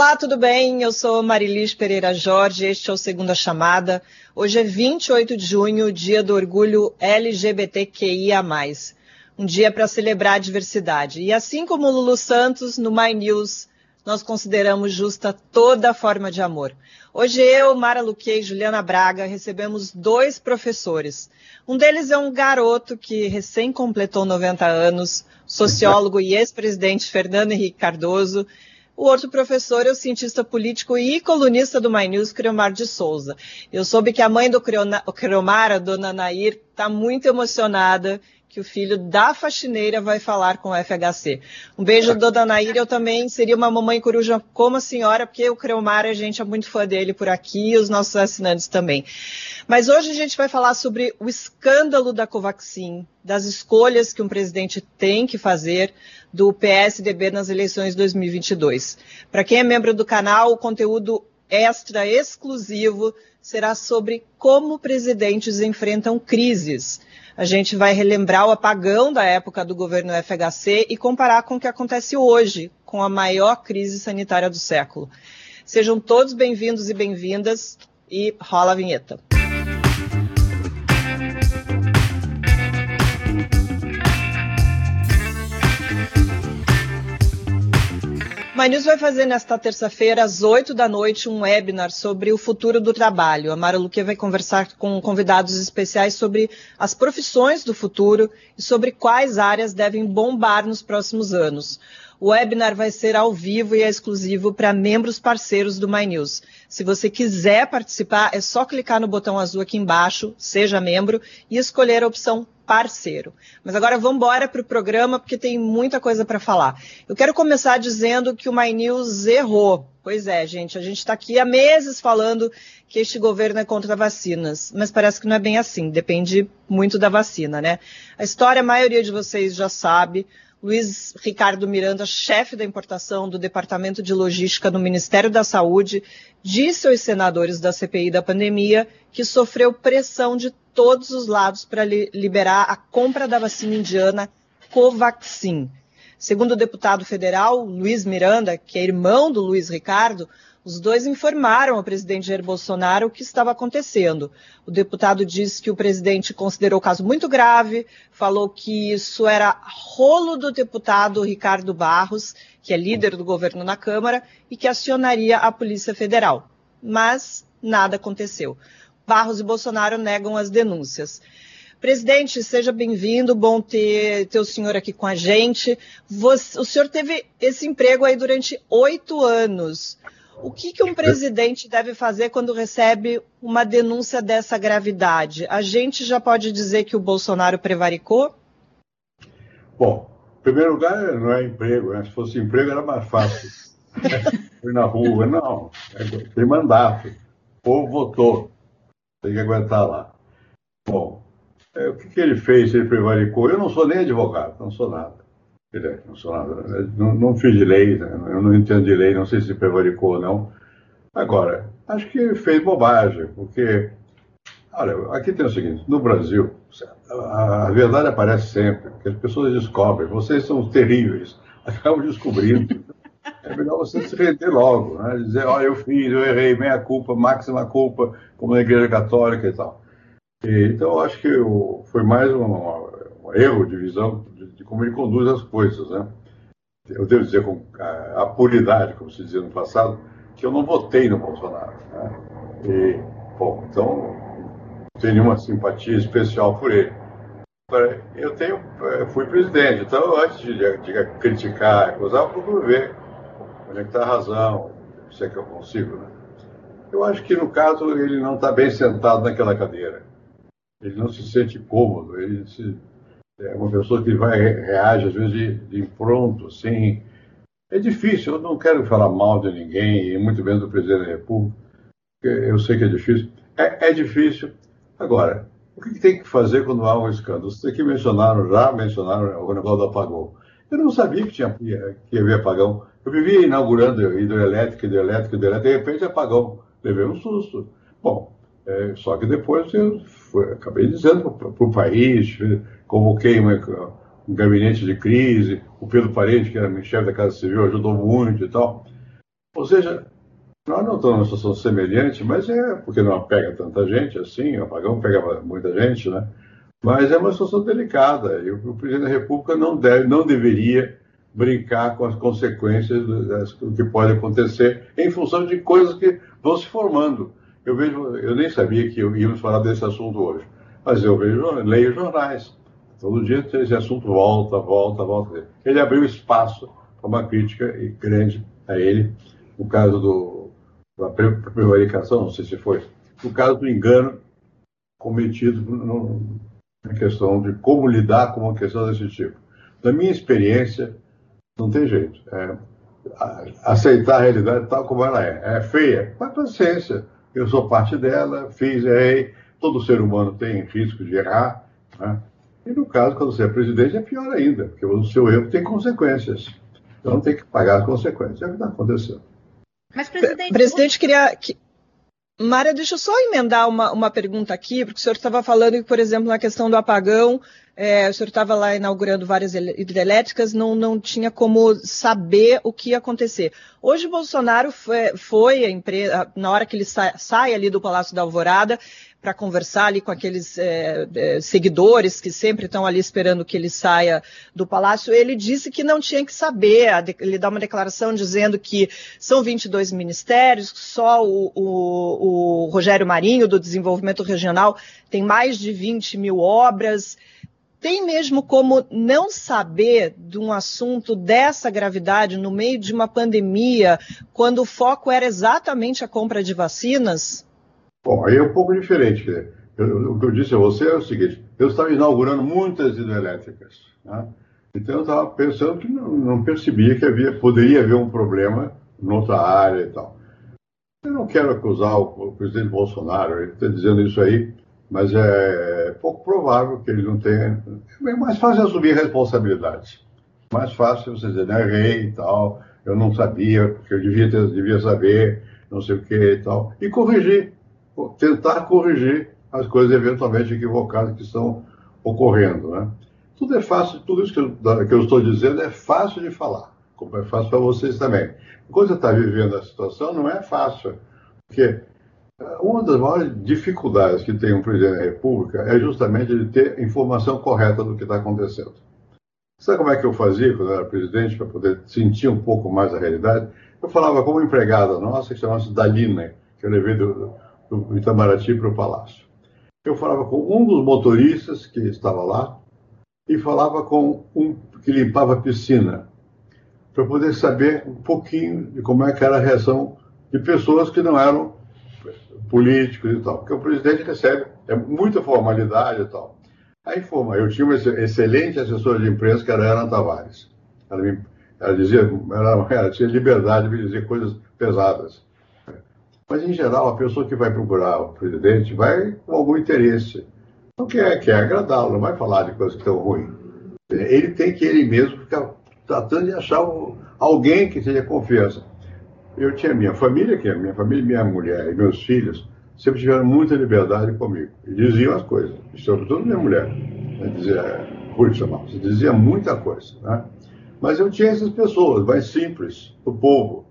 Olá, tudo bem? Eu sou Marilis Pereira Jorge, este é o Segunda Chamada. Hoje é 28 de junho, dia do orgulho LGBTQIA+. Um dia para celebrar a diversidade. E assim como o Lulu Santos, no My News, nós consideramos justa toda forma de amor. Hoje eu, Mara Luque e Juliana Braga recebemos dois professores. Um deles é um garoto que recém completou 90 anos, sociólogo e ex-presidente Fernando Henrique Cardoso, o outro professor é o cientista político e colunista do My News, Criomar de Souza. Eu soube que a mãe do Criomar, a dona Nair, está muito emocionada que o filho da faxineira vai falar com o FHC. Um beijo, dona Nair. Eu também seria uma mamãe coruja como a senhora, porque o Creomar, a gente é muito fã dele por aqui e os nossos assinantes também. Mas hoje a gente vai falar sobre o escândalo da Covaxin, das escolhas que um presidente tem que fazer do PSDB nas eleições 2022. Para quem é membro do canal, o conteúdo extra exclusivo será sobre como presidentes enfrentam crises. A gente vai relembrar o apagão da época do governo FHC e comparar com o que acontece hoje, com a maior crise sanitária do século. Sejam todos bem-vindos e bem-vindas e rola a vinheta. My News vai fazer nesta terça-feira, às 8 da noite, um webinar sobre o futuro do trabalho. A Mara Luque vai conversar com convidados especiais sobre as profissões do futuro e sobre quais áreas devem bombar nos próximos anos. O webinar vai ser ao vivo e é exclusivo para membros parceiros do My News. Se você quiser participar, é só clicar no botão azul aqui embaixo, seja membro, e escolher a opção parceiro. Mas agora vamos embora para o programa, porque tem muita coisa para falar. Eu quero começar dizendo que o My News errou. Pois é, gente, a gente está aqui há meses falando que este governo é contra vacinas, mas parece que não é bem assim, depende muito da vacina, né? A história a maioria de vocês já sabe. Luiz Ricardo Miranda, chefe da importação do Departamento de Logística no Ministério da Saúde, disse aos senadores da CPI da pandemia que sofreu pressão de todos os lados para li liberar a compra da vacina indiana Covaxin. Segundo o deputado federal Luiz Miranda, que é irmão do Luiz Ricardo, os dois informaram ao presidente Jair Bolsonaro o que estava acontecendo. O deputado disse que o presidente considerou o caso muito grave, falou que isso era rolo do deputado Ricardo Barros, que é líder do governo na Câmara, e que acionaria a Polícia Federal. Mas nada aconteceu. Barros e Bolsonaro negam as denúncias. Presidente, seja bem-vindo, bom ter, ter o senhor aqui com a gente. Você, o senhor teve esse emprego aí durante oito anos. O que, que um presidente deve fazer quando recebe uma denúncia dessa gravidade? A gente já pode dizer que o Bolsonaro prevaricou? Bom, em primeiro lugar, não é emprego, né? Se fosse emprego era mais fácil. Fui na rua, não. É, tem mandato. O povo votou. Tem que aguentar lá. Bom, é, o que, que ele fez? Ele prevaricou. Eu não sou nem advogado, não sou nada. Não, sou nada, não, não fiz de lei, né? eu não entendo de lei, não sei se prevaricou ou não. Agora, acho que ele fez bobagem, porque, olha, aqui tem o seguinte: no Brasil, a, verdade aparece sempre, que as pessoas descobrem, vocês são terríveis, acabam descobrindo. É melhor você se render logo, né? dizer, olha, eu fiz, eu errei, meia culpa, máxima culpa, como na Igreja Católica e tal. E, então, acho que eu, foi mais um, um, erro de visão de, como ele conduz as coisas, né? Eu devo dizer com a, puridade, como se dizia no passado, que eu não votei no Bolsonaro. Né? E, bom, então, tenho nenhuma simpatia especial por ele. Eu tenho, eh, fui presidente, então antes de, de criticar, eu procuro ver onde é que está a razão, se é que eu consigo, né? Eu acho que, no caso, ele não está bem sentado naquela cadeira. Ele não se sente cômodo, ele se, é uma pessoa que vai, reage, às vezes, de, de impronto, assim. É difícil, eu não quero falar mal de ninguém, e muito menos do presidente da República, eu sei que é difícil. É, é difícil. Agora, o que, tem que fazer quando há um escândalo? Vocês aqui mencionaram, já mencionaram o negócio do apagão. Eu não sabia que, tinha, que ia haver apagão. Eu vivia inaugurando hidroelétrica, hidroelétrica, hidroelétrica, de repente apagão. Levei um susto. Bom, é, só que depois eu foi, acabei dizendo para o país, convoquei uma, um gabinete de crise, o Pedro Parede, que era chefe da Casa Civil, ajudou muito e tal. Ou seja, nós não estamos numa situação semelhante, mas é porque não pega tanta gente assim, o apagão pega muita gente, né? Mas é uma situação delicada e o, presidente da República não, deve, não deveria brincar com as consequências do, que pode acontecer em função de coisas que vão se formando. Eu vejo, eu nem sabia que íamos falar desse assunto hoje, mas eu vejo, leio jornais. Todo dia esse assunto volta, volta, volta. Ele abriu espaço para uma crítica grande a ele, no caso do, da prevaricação, não sei se foi, no caso do engano cometido no, na questão de como lidar com uma questão desse tipo. Da minha experiência, não tem jeito. É, aceitar a realidade tal como ela é. É feia, mas paciência. Eu sou parte dela, fiz, errei. Todo ser humano tem risco de errar. Né? E no caso, quando você é presidente, é pior ainda, porque o seu erro tem consequências. Então tem que pagar as consequências. É o que está acontecendo. Mas, presidente. Presidente, queria. Que... Mária, deixa eu só emendar uma, uma pergunta aqui, porque o senhor estava falando que, por exemplo, na questão do apagão, é, o senhor estava lá inaugurando várias hidrelétricas, não, não tinha como saber o que ia acontecer. Hoje, Bolsonaro foi, foi a empresa, na hora que ele sai, sai ali do Palácio da Alvorada, para conversar ali com aqueles é, é, seguidores que sempre estão ali esperando que ele saia do palácio, ele disse que não tinha que saber, ele dá uma declaração dizendo que são 22 ministérios, só o, o, o Rogério Marinho, do Desenvolvimento Regional, tem mais de 20 mil obras, tem mesmo como não saber de um assunto dessa gravidade no meio de uma pandemia, quando o foco era exatamente a compra de vacinas? Bom, aí é um pouco diferente. Eu, o que eu disse a você é o seguinte: eu estava inaugurando muitas hidrelétricas. Né? Então eu estava pensando que não, não, percebia que havia, poderia haver um problema em outra área e tal. Eu não quero acusar o, o presidente Bolsonaro, ele está dizendo isso aí, mas é pouco provável que ele não tenha. É mais fácil assumir responsabilidades. Mais fácil você dizer, né, errei e tal, eu não sabia, porque eu devia, ter, devia saber, não sei o que e tal, e corrigir tentar corrigir as coisas eventualmente equivocadas que estão ocorrendo. Né? Tudo é fácil, tudo isso que eu, que eu estou dizendo é fácil de falar, como é fácil para vocês também. Quando você está vivendo a situação, não é fácil, porque eh, uma das maiores dificuldades que tem um presidente da República é justamente ele ter informação correta do que está acontecendo. Sabe como é que eu fazia quando eu era presidente, para poder sentir um pouco mais a realidade? Eu falava com uma empregada nossa, que chamava-se Dalina, que eu levei do, do Itamaraty para o Palácio. Eu falava com um dos motoristas que estava lá e falava com um que limpava a piscina, para poder saber um pouquinho de como é que era a reação de pessoas que não eram políticos e tal. Porque o presidente recebe é muita formalidade e tal. Aí eu tinha uma excelente assessora de imprensa que era Ana Tavares. Ela, me, ela dizia, ela, ela tinha liberdade de me dizer coisas pesadas. Mas, em geral, a pessoa que vai procurar o presidente vai com algum interesse. Não quer, quer agradá-lo, não vai falar de coisas que estão ruins. Ele tem que ele mesmo ficar tratando de achar alguém que tenha confiança. Eu tinha minha família, que é minha família, minha mulher e meus filhos, sempre tiveram muita liberdade comigo. E diziam as coisas, sobretudo minha mulher. Né, dizia, Ruth chamava, dizia muita coisa. Né? Mas eu tinha essas pessoas mais simples, o povo.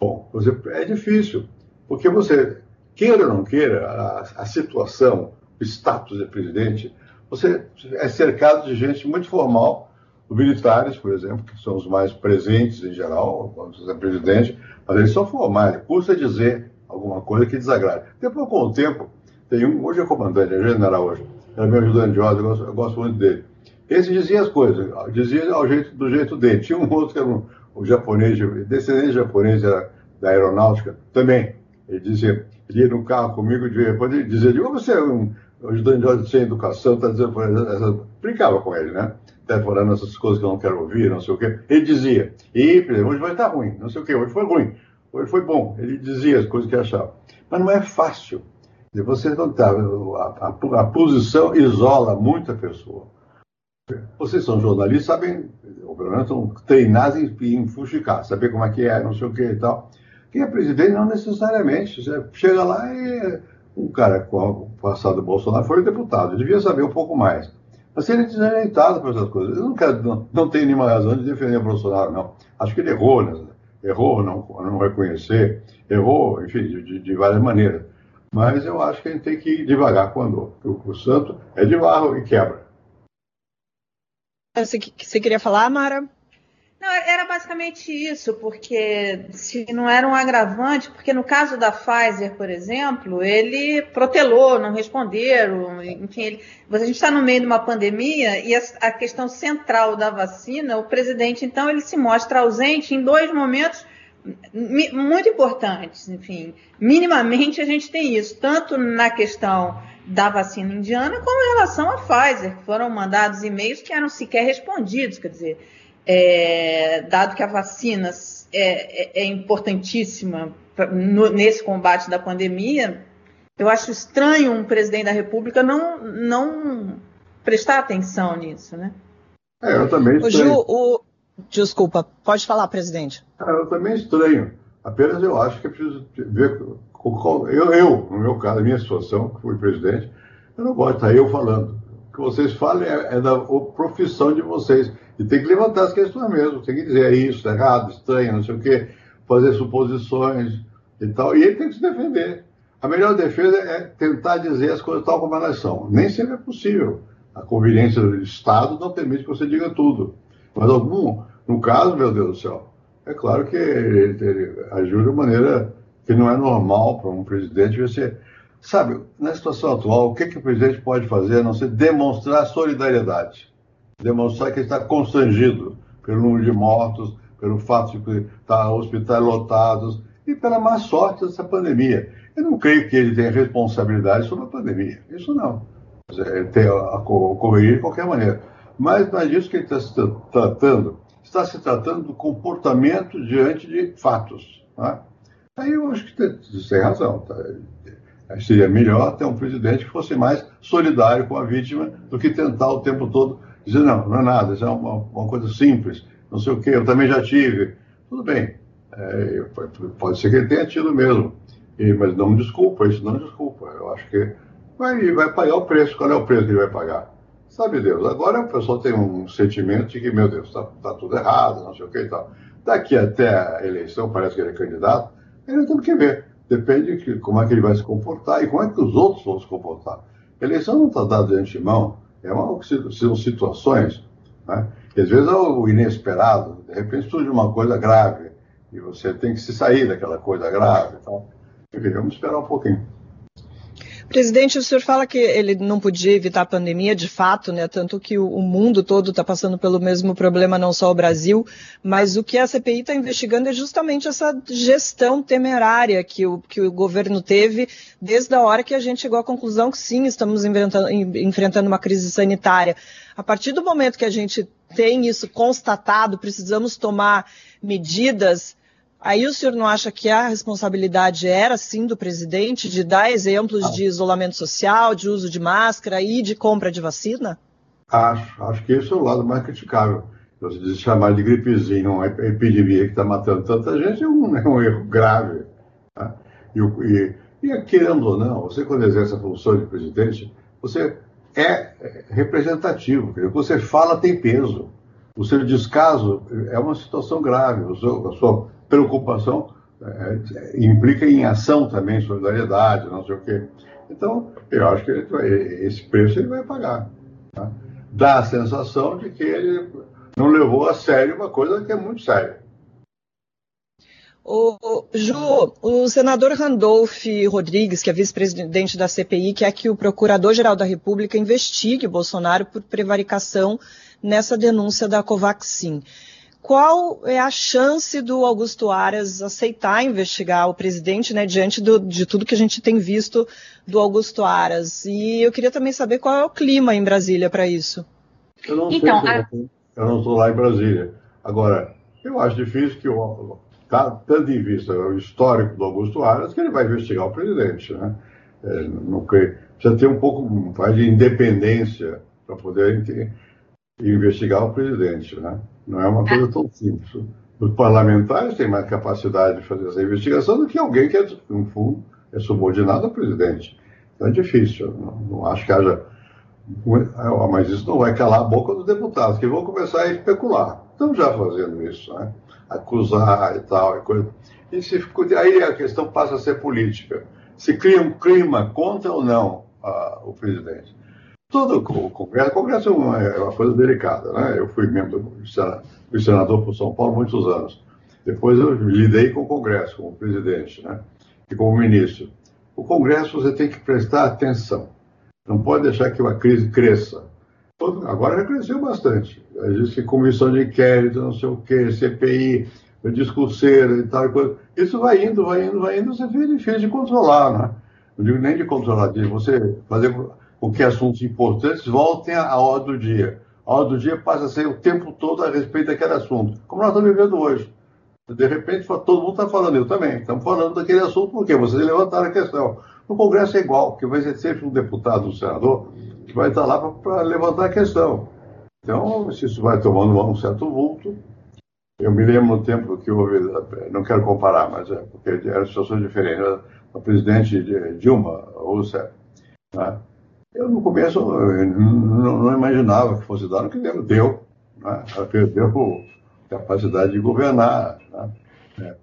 Bom, é difícil. Porque você, queira ou não queira, a, a situação, o status de presidente, você é cercado de gente muito formal, militares, por exemplo, que são os mais presentes em geral, quando você é presidente, mas eles são formais, custa dizer alguma coisa que desagrade. Depois, com o tempo, tem um, hoje é comandante, é general hoje, era meu ajudante de ordem, eu gosto, eu gosto muito dele. Esse dizia as coisas, dizia ao jeito, do jeito dele. Tinha um outro que era um, um japonês, descendente japonês era da aeronáutica, também. Ele dizia, ele ia no carro comigo de repente ele dizia, você é um ajudante sem educação, está dizendo, brincava com ele, né? Está falando essas coisas que eu não quero ouvir, não sei o quê. Ele dizia, e, hoje vai estar ruim, não sei o quê, hoje foi ruim, hoje foi bom. Ele dizia as coisas que achava. Mas não é fácil. Você não está. A, a, a, posição isola muita pessoa. Vocês são jornalistas, sabem, ou pelo menos treinados em, em fuxicar, saber como é que é, não sei o que e tal. Quem é presidente não necessariamente. Você chega lá e um cara com o passado do Bolsonaro foi deputado, devia saber um pouco mais. Mas ele é desajeitado para essas coisas. Eu não, quero, não, não tenho nenhuma razão de defender o Bolsonaro, não. Acho que ele errou, né? errou não, não reconhecer, errou, enfim, de, de, várias maneiras. Mas eu acho que a gente tem que ir devagar com o O, santo é de barro e quebra. Você queria falar, Mara? Basicamente isso, porque se não era um agravante, porque no caso da Pfizer, por exemplo, ele protelou, não responderam, enfim, ele, a gente está no meio de uma pandemia e a, a, questão central da vacina, o presidente, então, ele se mostra ausente em dois momentos muito importantes, enfim, minimamente a gente tem isso, tanto na questão da vacina indiana como em relação à Pfizer, que foram mandados e-mails que eram sequer respondidos, quer dizer, é, dado que a vacina é, é, é importantíssima no, nesse combate da pandemia, eu acho estranho um presidente da República não, não prestar atenção nisso, né? É, eu também estranho. O Ju, o... Desculpa, pode falar, presidente. É, eu também estranho. Apenas eu acho que é preciso ver. Eu, eu, no meu caso, a minha situação, que fui presidente, eu não gosto de estar eu falando. Que vocês falem é, é da profissão de vocês. E tem que levantar as questões mesmo, tem que dizer é isso, é errado, estranho, não sei o quê, fazer suposições e tal. E ele tem que se defender. A melhor defesa é tentar dizer as coisas tal como elas são. Nem sempre é possível. A conveniência do Estado não permite que você diga tudo. Mas algum, no caso, meu Deus do céu, é claro que ele, ele agiu de maneira que não é normal para um presidente. Você sabe, na situação atual, o que, que o presidente pode fazer a não ser demonstrar solidariedade? demonstrar que ele está constrangido pelo número de mortos, pelo fato de estar hospitais lotados e pela má sorte dessa pandemia. Eu não creio que ele tenha responsabilidade sobre a pandemia. Isso não. Ele tem a correr de qualquer maneira. Mas não é disso que ele está se tratando. Está se tratando do comportamento diante de fatos. Né? Aí eu acho que você tem razão. Tá? Seria melhor ter um presidente que fosse mais solidário com a vítima do que tentar o tempo todo dizer, não, não é nada, isso é uma, uma coisa simples, não sei o quê, eu também já tive. Tudo bem, é, pode ser que ele tenha tido mesmo, e, mas não desculpa, isso não desculpa. Eu acho que vai, vai pagar o preço. Qual é o preço que ele vai pagar? Sabe Deus. Agora o pessoal tem um sentimento de que, meu Deus, está tá tudo errado, não sei o que e tal. Daqui até a eleição, parece que ele é candidato, ele tem que ver. Depende de como é que ele vai se comportar e como é que os outros vão se comportar. Eleição não está dada de antemão é uma, são situações, né? às vezes é o inesperado, de repente surge uma coisa grave, e você tem que se sair daquela coisa grave. Então, vamos esperar um pouquinho. Presidente, o senhor fala que ele não podia evitar a pandemia, de fato, né? Tanto que o, mundo todo está passando pelo mesmo problema, não só o Brasil, mas o que a CPI está investigando é justamente essa gestão temerária que o, que o governo teve desde a hora que a gente chegou à conclusão que sim, estamos enfrentando uma crise sanitária. A partir do momento que a gente tem isso constatado, precisamos tomar medidas Aí o senhor não acha que a responsabilidade era, sim, do presidente de dar exemplos de isolamento social, de uso de máscara e de compra de vacina? Acho. Acho que esse é o lado mais criticável. Você chamar de gripezinha uma epidemia que está matando tanta gente é um, é um erro grave. Tá? E, e, e, querendo ou não, você quando exerce a função de presidente, você é representativo. O que você fala tem peso. O seu descaso é uma situação grave. a sua preocupação é, é, implica em ação também, solidariedade, não sei o quê. Então, eu acho que ele, esse preço ele vai pagar. Tá? Dá a sensação de que ele não levou a sério uma coisa que é muito séria. O, Ju, o senador Randolph Rodrigues, que é vice-presidente da CPI, quer que o Procurador-Geral da República investigue Bolsonaro por prevaricação nessa denúncia da Covaxin qual é a chance do Augusto Aras aceitar investigar o presidente, né, diante do, de tudo que a gente tem visto do Augusto Aras? E eu queria também saber qual é o clima em Brasília para isso. Eu não então, sei, a... eu não estou lá em Brasília. Agora, eu acho difícil que o tá, tendo em vista o histórico do Augusto Aras, que ele vai investigar o presidente, né? É, não creio. Precisa ter um pouco mais de independência para poder investigar o presidente, né? Não é uma coisa tão simples. Os parlamentares têm mais capacidade de fazer essa investigação do que alguém que, é, no fundo, é subordinado ao presidente. Então é difícil. Não, não acho que haja. Ah, mas isso não vai calar a boca dos deputados, que vão começar a especular. Estão já fazendo isso. Né? acusar e tal. E coisa. E se, aí a questão passa a ser política. Se cria um clima contra ou não a, o presidente. Todo o Congresso, o Congresso é uma, é uma coisa delicada, né? Eu fui membro do senador por São Paulo muitos anos. Depois eu lidei com o Congresso, como presidente, né? E como ministro. O Congresso você tem que prestar atenção. Não pode deixar que uma crise cresça. Agora já cresceu bastante. Existe comissão de inquérito, não sei o quê, CPI, discurseira e tal. Coisa. Isso vai indo, vai indo, vai indo, você fica difícil de controlar, né? Não digo nem de controlar, de você fazer com que assuntos importantes voltem à ordem do dia. A ordem do dia passa a ser o tempo todo a respeito daquele assunto, como nós estamos vivendo hoje. De repente, todo mundo está falando, eu também, estamos falando daquele assunto, porque vocês levantaram a questão. No Congresso é igual, que vai ser sempre um deputado, um senador, que vai estar lá para levantar a questão. Então, se isso vai tomando um certo vulto, eu me lembro no tempo que houve, não quero comparar, mas é porque eram situações diferentes. A presidente Dilma Rousseff, né? Eu no começo não, não, imaginava que fosse dar o que deu. Né? Ela perdeu a capacidade de governar. Né? É.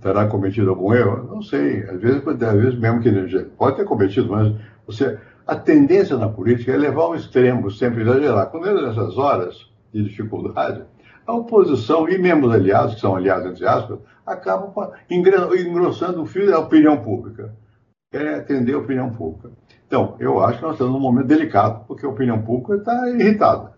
Terá cometido algum erro? Não sei. Às vezes, às vezes mesmo que pode ter cometido, mas você a tendência na política é levar ao extremo, sempre exagerar. Quando é nessas horas de dificuldade, a oposição e membros aliados, que são aliados entre aspas, acabam engrossando o fio da opinião pública. Querem atender a opinião pública. Então, eu acho que nós estamos num momento delicado, porque a opinião pública está irritada.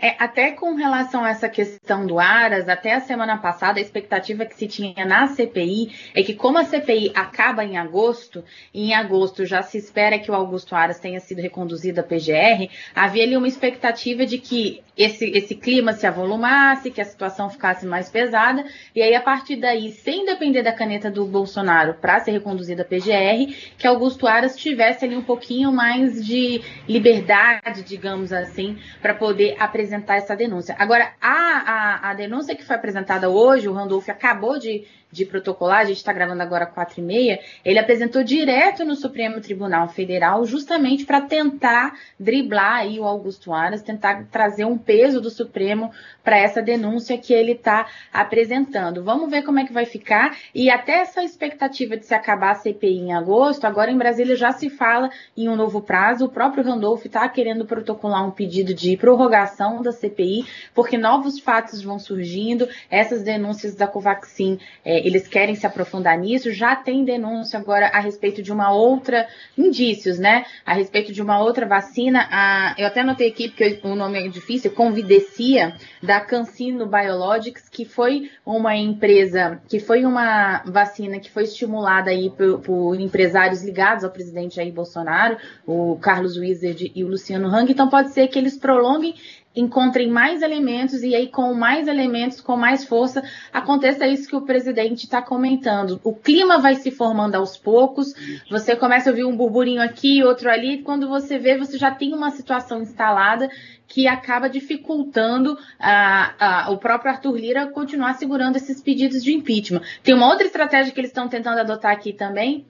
É, até com relação a essa questão do Aras, até a semana passada, a expectativa que se tinha na CPI é que, como a CPI acaba em agosto, e em agosto já se espera que o Augusto Aras tenha sido reconduzido à PGR, havia ali uma expectativa de que esse, esse clima se avolumasse, que a situação ficasse mais pesada, e aí, a partir daí, sem depender da caneta do Bolsonaro para ser reconduzido à PGR, que Augusto Aras tivesse ali um pouquinho mais de liberdade, digamos assim, para poder apresentar apresentar essa denúncia. Agora, a, a, a denúncia que foi apresentada hoje, o Randolph acabou de de protocolar, a gente está gravando agora 4 e meia, ele apresentou direto no Supremo Tribunal Federal, justamente para tentar driblar aí o Augusto Aras, tentar trazer um peso do Supremo para essa denúncia que ele está apresentando. Vamos ver como é que vai ficar. E até essa expectativa de se acabar a CPI em agosto, agora em Brasília já se fala em um novo prazo. O próprio Randolph está querendo protocolar um pedido de prorrogação da CPI, porque novos fatos vão surgindo, essas denúncias da Covaxin. É, eles querem se aprofundar nisso. Já tem denúncia agora a respeito de uma outra, indícios, né? A respeito de uma outra vacina. A, eu até notei aqui, porque o nome é difícil, Convidecia, da Cancino Biologics, que foi uma empresa, que foi uma vacina que foi estimulada aí por, por empresários ligados ao presidente Jair Bolsonaro, o Carlos Wizard e o Luciano Hang. Então pode ser que eles prolonguem encontrem mais elementos e aí com mais elementos, com mais força, aconteça isso que o presidente está comentando. O clima vai se formando aos poucos, você começa a ouvir um burburinho aqui, outro ali, e quando você vê, você já tem uma situação instalada que acaba dificultando a, a, o próprio Arthur Lira continuar segurando esses pedidos de impeachment. Tem uma outra estratégia que eles estão tentando adotar aqui também,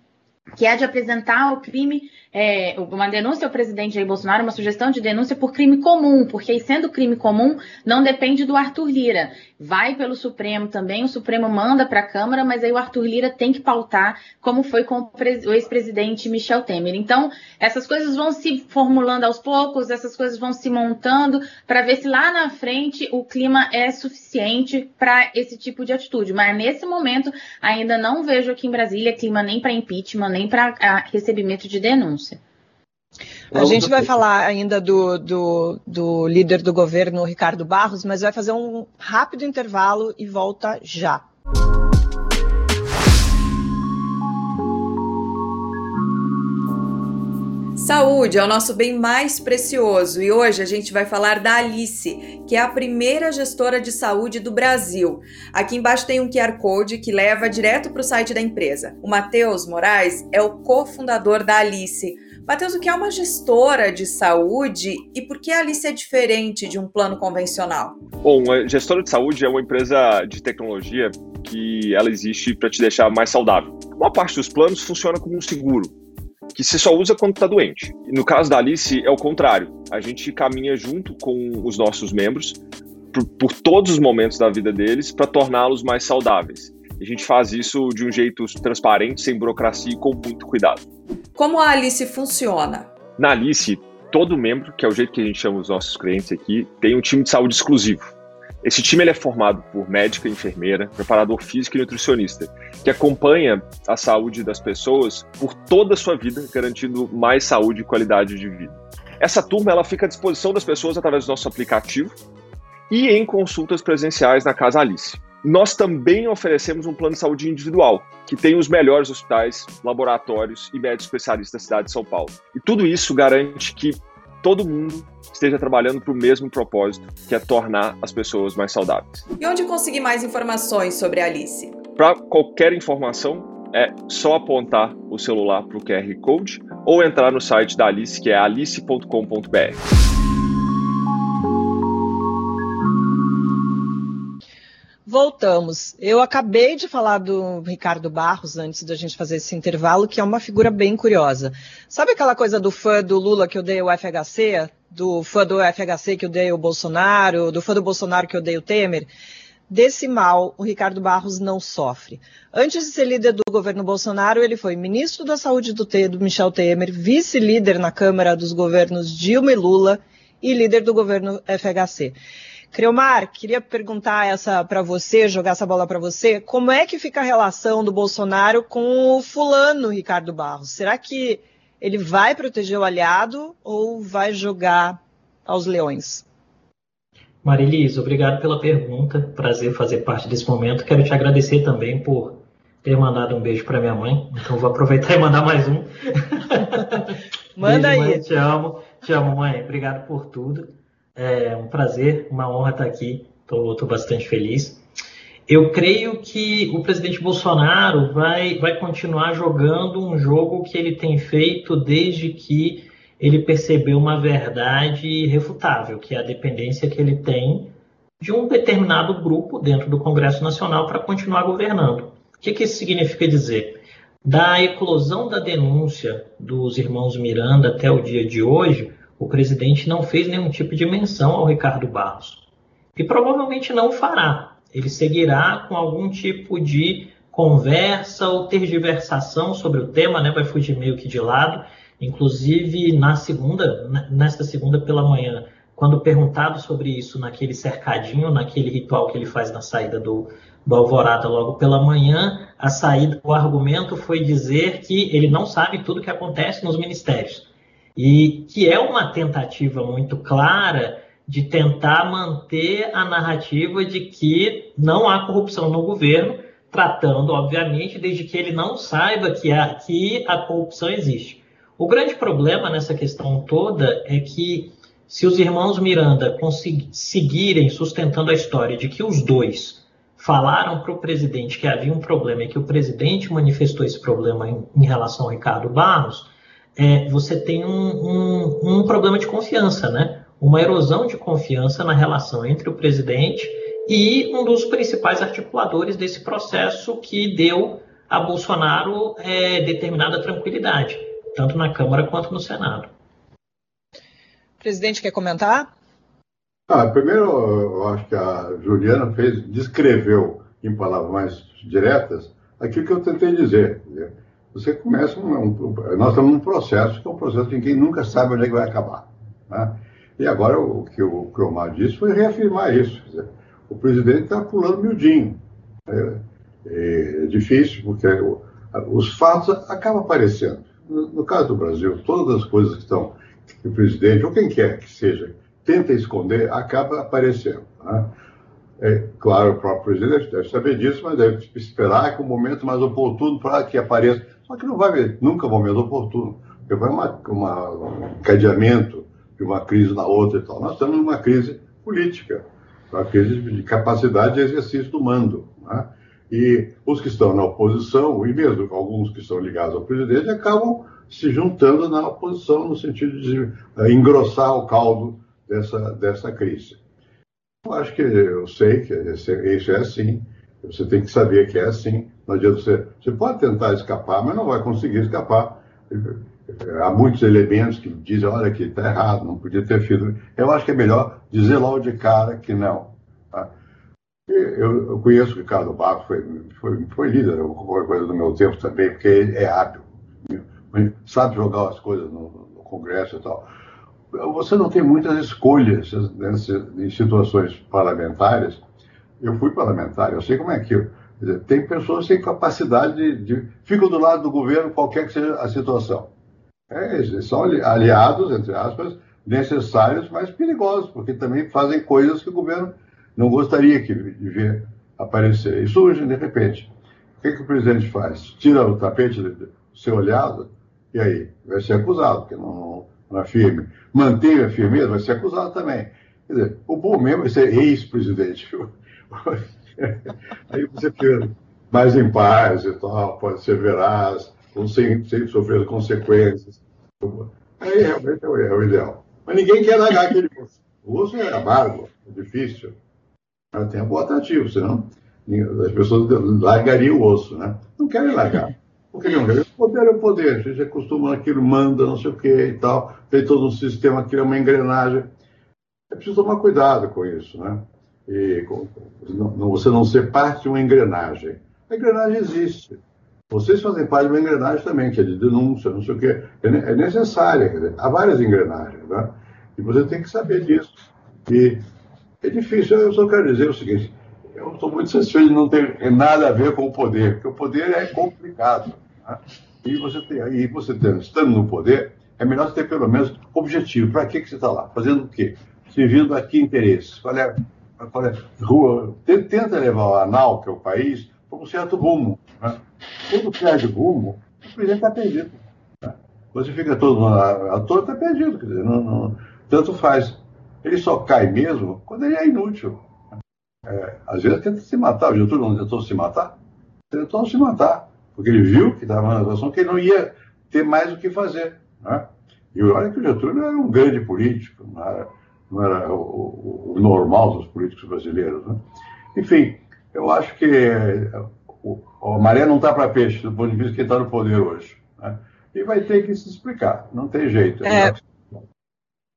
que é de apresentar o crime é, uma denúncia ao presidente Jair Bolsonaro, uma sugestão de denúncia por crime comum, porque sendo crime comum, não depende do Arthur Lira. Vai pelo Supremo também, o Supremo manda para a Câmara, mas aí o Arthur Lira tem que pautar, como foi com o ex-presidente Michel Temer. Então, essas coisas vão se formulando aos poucos, essas coisas vão se montando, para ver se lá na frente o clima é suficiente para esse tipo de atitude. Mas nesse momento, ainda não vejo aqui em Brasília clima nem para impeachment, nem para recebimento de denúncia denúncia. A gente vai falar ainda do, do, do, líder do governo, Ricardo Barros, mas vai fazer um rápido intervalo e volta já. Saúde é o nosso bem mais precioso e hoje a gente vai falar da Alice, que é a primeira gestora de saúde do Brasil. Aqui embaixo tem um QR Code que leva direto para o site da empresa. O Matheus Moraes é o cofundador da Alice. Matheus, o que é uma gestora de saúde e por que a Alice é diferente de um plano convencional? Bom, a gestora de saúde é uma empresa de tecnologia que ela existe para te deixar mais saudável. Uma parte dos planos funciona como um seguro que você só usa quando está doente. No caso da Alice, é o contrário. A gente caminha junto com os nossos membros por, por todos os momentos da vida deles para torná-los mais saudáveis. A gente faz isso de um jeito transparente, sem burocracia e com muito cuidado. Como a Alice funciona? Na Alice, todo membro, que é o jeito que a gente chama os nossos clientes aqui, tem um time de saúde exclusivo. Esse time ele é formado por médica, enfermeira, preparador físico e nutricionista, que acompanha a saúde das pessoas por toda a sua vida, garantindo mais saúde e qualidade de vida. Essa turma ela fica à disposição das pessoas através do nosso aplicativo e em consultas presenciais na Casa Alice. Nós também oferecemos um plano de saúde individual, que tem os melhores hospitais, laboratórios e médicos especialistas da cidade de São Paulo. E tudo isso garante que todo mundo esteja trabalhando para o mesmo propósito, que é tornar as pessoas mais saudáveis. E onde conseguir mais informações sobre a Alice? Para qualquer informação, é só apontar o celular para o QR Code ou entrar no site da Alice, que é alice.com.br. Voltamos. Eu acabei de falar do Ricardo Barros antes da gente fazer esse intervalo, que é uma figura bem curiosa. Sabe aquela coisa do fã do Lula que odeia o FHC? Do fã do FHC que odeia o Bolsonaro? Do fã do Bolsonaro que odeia o Temer? Desse mal, o Ricardo Barros não sofre. Antes de ser líder do governo Bolsonaro, ele foi ministro da Saúde do, do Michel Temer, vice-líder na Câmara dos governos Dilma e Lula e líder do governo FHC. Creomar, queria perguntar essa para você, jogar essa bola para você. Como é que fica a relação do Bolsonaro com o fulano Ricardo Barros? Será que ele vai proteger o aliado ou vai jogar aos leões? Marilis, obrigado pela pergunta. Prazer fazer parte desse momento. Quero te agradecer também por ter mandado um beijo para minha mãe. Então vou aproveitar e mandar mais um. Manda beijo, aí. Mãe, te amo, te amo, mãe. Obrigado por tudo. É um prazer, uma honra estar aqui. Estou bastante feliz. Eu creio que o presidente Bolsonaro vai, vai continuar jogando um jogo que ele tem feito desde que ele percebeu uma verdade irrefutável, que é a dependência que ele tem de um determinado grupo dentro do Congresso Nacional para continuar governando. O que, que isso significa dizer? Da eclosão da denúncia dos irmãos Miranda até o dia de hoje, o presidente não fez nenhum tipo de menção ao Ricardo Barros. E provavelmente não fará. Ele seguirá com algum tipo de conversa ou tergiversação sobre o tema, né? vai fugir meio que de lado. Inclusive, na segunda, nesta segunda pela manhã, quando perguntado sobre isso naquele cercadinho, naquele ritual que ele faz na saída do, do Alvorada logo pela manhã, a saída, o argumento foi dizer que ele não sabe tudo o que acontece nos ministérios e que é uma tentativa muito clara de tentar manter a narrativa de que não há corrupção no governo, tratando, obviamente, desde que ele não saiba que a, que a corrupção existe. O grande problema nessa questão toda é que se os irmãos Miranda seguirem sustentando a história de que os dois falaram para o presidente que havia um problema e que o presidente manifestou esse problema em, em relação ao Ricardo Barros, é, você tem um, um, um problema de confiança, né? Uma erosão de confiança na relação entre o presidente e um dos principais articuladores desse processo que deu a Bolsonaro é, determinada tranquilidade, tanto na Câmara quanto no Senado. O presidente quer comentar? Ah, primeiro, eu acho que a Juliana fez, descreveu em palavras mais diretas aquilo que eu tentei dizer. Né? Você começa um, um, nós estamos num processo que é um processo em que nunca sabe onde é que vai acabar. Né? E agora o que o, que o Omar disse foi reafirmar isso. Dizer, o presidente está pulando miudinho. É, é, difícil, porque o, os fatos acabam aparecendo. No, no, caso do Brasil, todas as coisas que estão, que o presidente, ou quem quer que seja, tenta esconder, acaba aparecendo. Né? É, claro, o próprio presidente deve saber disso, mas deve esperar que o momento mais oportuno para que apareça. Só que não vai ver nunca o momento oportuno, porque vai uma, uma, um encadeamento de uma crise na outra e tal. Nós estamos numa crise política, uma crise de capacidade de exercício do mando. Né? E os que estão na oposição, e mesmo alguns que estão ligados ao presidente, acabam se juntando na oposição no sentido de uh, engrossar o caldo dessa, dessa crise. Eu acho que eu sei que isso é assim. Você tem que saber que é assim. Não adianta você. Você pode tentar escapar, mas não vai conseguir escapar. Há muitos elementos que dizem, olha, que está errado, não podia ter sido. Eu acho que é melhor dizer logo de cara que não. Tá? Eu, eu, conheço o Ricardo Barros, foi, foi, foi líder, coisa do meu tempo também, porque ele é hábil, sabe jogar as coisas no, no Congresso e tal. Você não tem muitas escolhas em situações parlamentares. Eu fui parlamentar, eu sei como é que. Dizer, tem pessoas sem capacidade de, de. ficam do lado do governo, qualquer que seja a situação. É, são aliados, entre aspas, necessários, mas perigosos, porque também fazem coisas que o governo não gostaria que, de ver aparecer. E surgem de repente. O que, que o presidente faz? Tira o tapete do seu olhado e aí vai ser acusado, porque não, não é firme. Mantém a firmeza, vai ser acusado também. Quer dizer, o bom mesmo é ser ex-presidente. aí você fica mais em paz e tal, pode ser sem, sem sofrer consequências. Aí realmente é o, é o ideal. Mas ninguém quer largar aquele osso. O osso é amargo, é difícil. Ela tem um bom atrativo, senão as pessoas largariam o osso, né? Não querem largar. Por que não querem? O poder é o poder. A gente acostuma naquilo, manda, não sei o que e tal. Tem todo um sistema que é uma engrenagem. É preciso tomar cuidado com isso, né? E você não ser parte de uma engrenagem. A engrenagem existe. Vocês fazem parte de uma engrenagem também, que é de denúncia, não sei o quê. É, é necessária. Dizer, há várias engrenagens, né? E você tem que saber disso. E é difícil. Eu só quero dizer o seguinte: eu estou muito satisfeito de não ter nada a ver com o poder, porque o poder é complicado. Né? E você tem, e você tem, estando no poder, é melhor ter pelo menos objetivo. Para que, que você está lá? Fazendo o quê? Servindo a que interesse? Qual é rua? Tenta levar o ANAL, que é o país, para um certo rumo. Né? Quando perde rumo, o presidente está perdido. Né? Você fica todo à toa, está perdido. Quer dizer, não, não, tanto faz. Ele só cai mesmo quando ele é inútil. É, às vezes tenta se matar. O Getúlio não tentou se matar? Tentou se matar. Porque ele viu que estava na situação que ele não ia ter mais o que fazer. Né? E olha que o Getúlio era um grande político, não era, não era o, o, normal dos políticos brasileiros. Né? Enfim, eu acho que o, a maré não está para peixe, do ponto de vista de quem está no poder hoje. Né? E vai ter que se explicar, não tem jeito. É,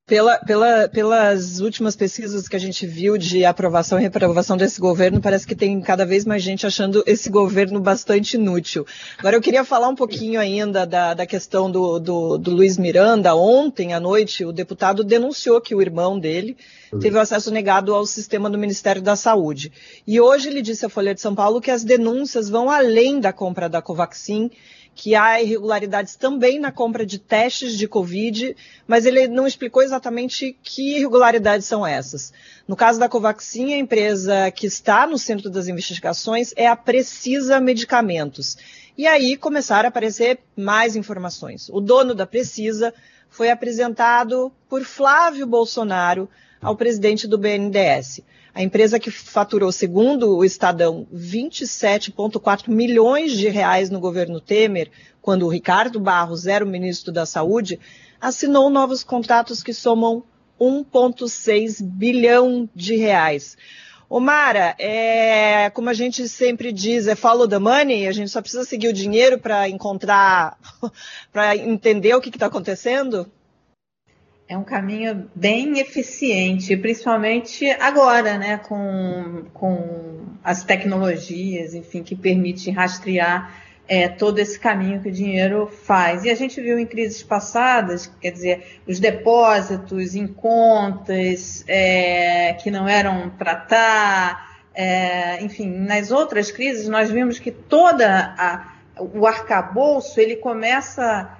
pela, pela, pelas últimas pesquisas que a gente viu de aprovação e reprovação desse governo, parece que tem cada vez mais gente achando esse governo bastante inútil. Agora, eu queria falar um pouquinho ainda da, da questão do, do, do Luiz Miranda. Ontem à noite, o deputado denunciou que o irmão dele teve acesso negado ao sistema do Ministério da Saúde. E hoje ele disse à Folha de São Paulo que as denúncias vão além da compra da Covaxin que há irregularidades também na compra de testes de Covid, mas ele não explicou exatamente que irregularidades são essas. No caso da Covaxin, a empresa que está no centro das investigações é a Precisa Medicamentos. E aí começaram a aparecer mais informações. O dono da Precisa foi apresentado por Flávio Bolsonaro ao presidente do BNDES. A empresa que faturou, segundo o Estadão, 27,4 milhões de reais no governo Temer, quando o Ricardo Barros era o ministro da Saúde, assinou novos contratos que somam 1,6 bilhão de reais. Omara, é, como a gente sempre diz, é follow the money, a gente só precisa seguir o dinheiro para encontrar, para entender o que está acontecendo? É um caminho bem eficiente, principalmente agora, né, com, com as tecnologias, enfim, que permite rastrear é, todo esse caminho que o dinheiro faz. E a gente viu em crises passadas, quer dizer, os depósitos em contas é, que não eram tratar, é, enfim, nas outras crises nós vimos que toda a, o arcabouço ele começa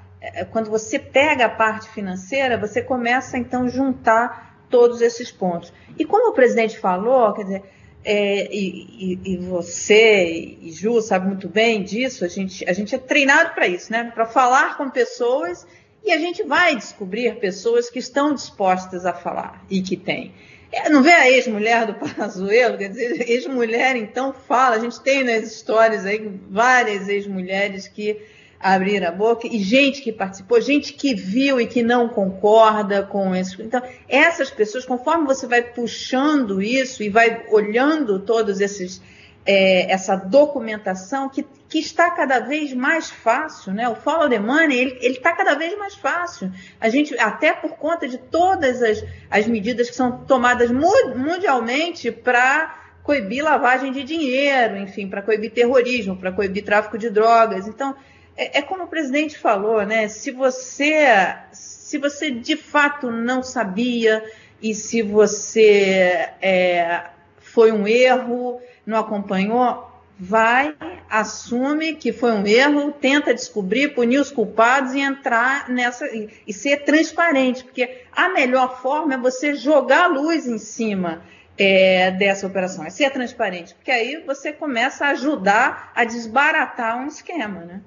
quando você pega a parte financeira, você começa então a juntar todos esses pontos. E como o presidente falou, quer dizer, é, e, e, e, você e Ju sabe muito bem disso, a gente, a gente é treinado para isso, né? Para falar com pessoas e a gente vai descobrir pessoas que estão dispostas a falar e que têm. É, não vê a ex-mulher do Pazuello? Quer dizer, ex-mulher então fala, a gente tem nas histórias aí várias ex-mulheres que abrir a boca e gente que participou, gente que viu e que não concorda com isso. Então, essas pessoas, conforme você vai puxando isso e vai olhando todos esses é, essa documentação que, que está cada vez mais fácil, né? O follow the money, ele está cada vez mais fácil. A gente, até por conta de todas as, as medidas que são tomadas mundialmente para coibir lavagem de dinheiro, enfim, para coibir terrorismo, para coibir tráfico de drogas. Então, é, é, como o presidente falou, né? Se você, se você de fato não sabia e se você é, foi um erro, não acompanhou, vai, assume que foi um erro, tenta descobrir, punir os culpados e entrar nessa e, e ser transparente, porque a melhor forma é você jogar a luz em cima é, dessa operação, é ser transparente, porque aí você começa a ajudar a desbaratar um esquema, né?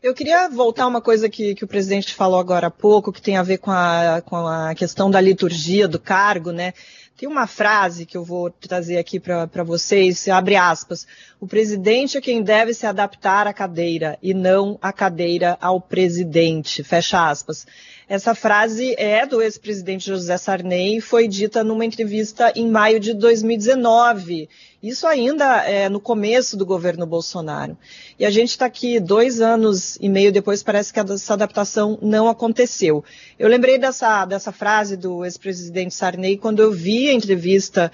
Eu queria voltar a uma coisa que, que o presidente falou agora há pouco, que tem a ver com a, com a questão da liturgia do cargo, né? Tem uma frase que eu vou trazer aqui para vocês, abre aspas. O presidente é quem deve se adaptar à cadeira e não a cadeira ao presidente, fecha aspas. Essa frase é do ex-presidente José Sarney e foi dita numa entrevista em maio de 2019. Isso ainda é no começo do governo Bolsonaro. E a gente está aqui dois anos e meio depois, parece que essa adaptação não aconteceu. Eu lembrei dessa, dessa frase do ex-presidente Sarney quando eu vi a entrevista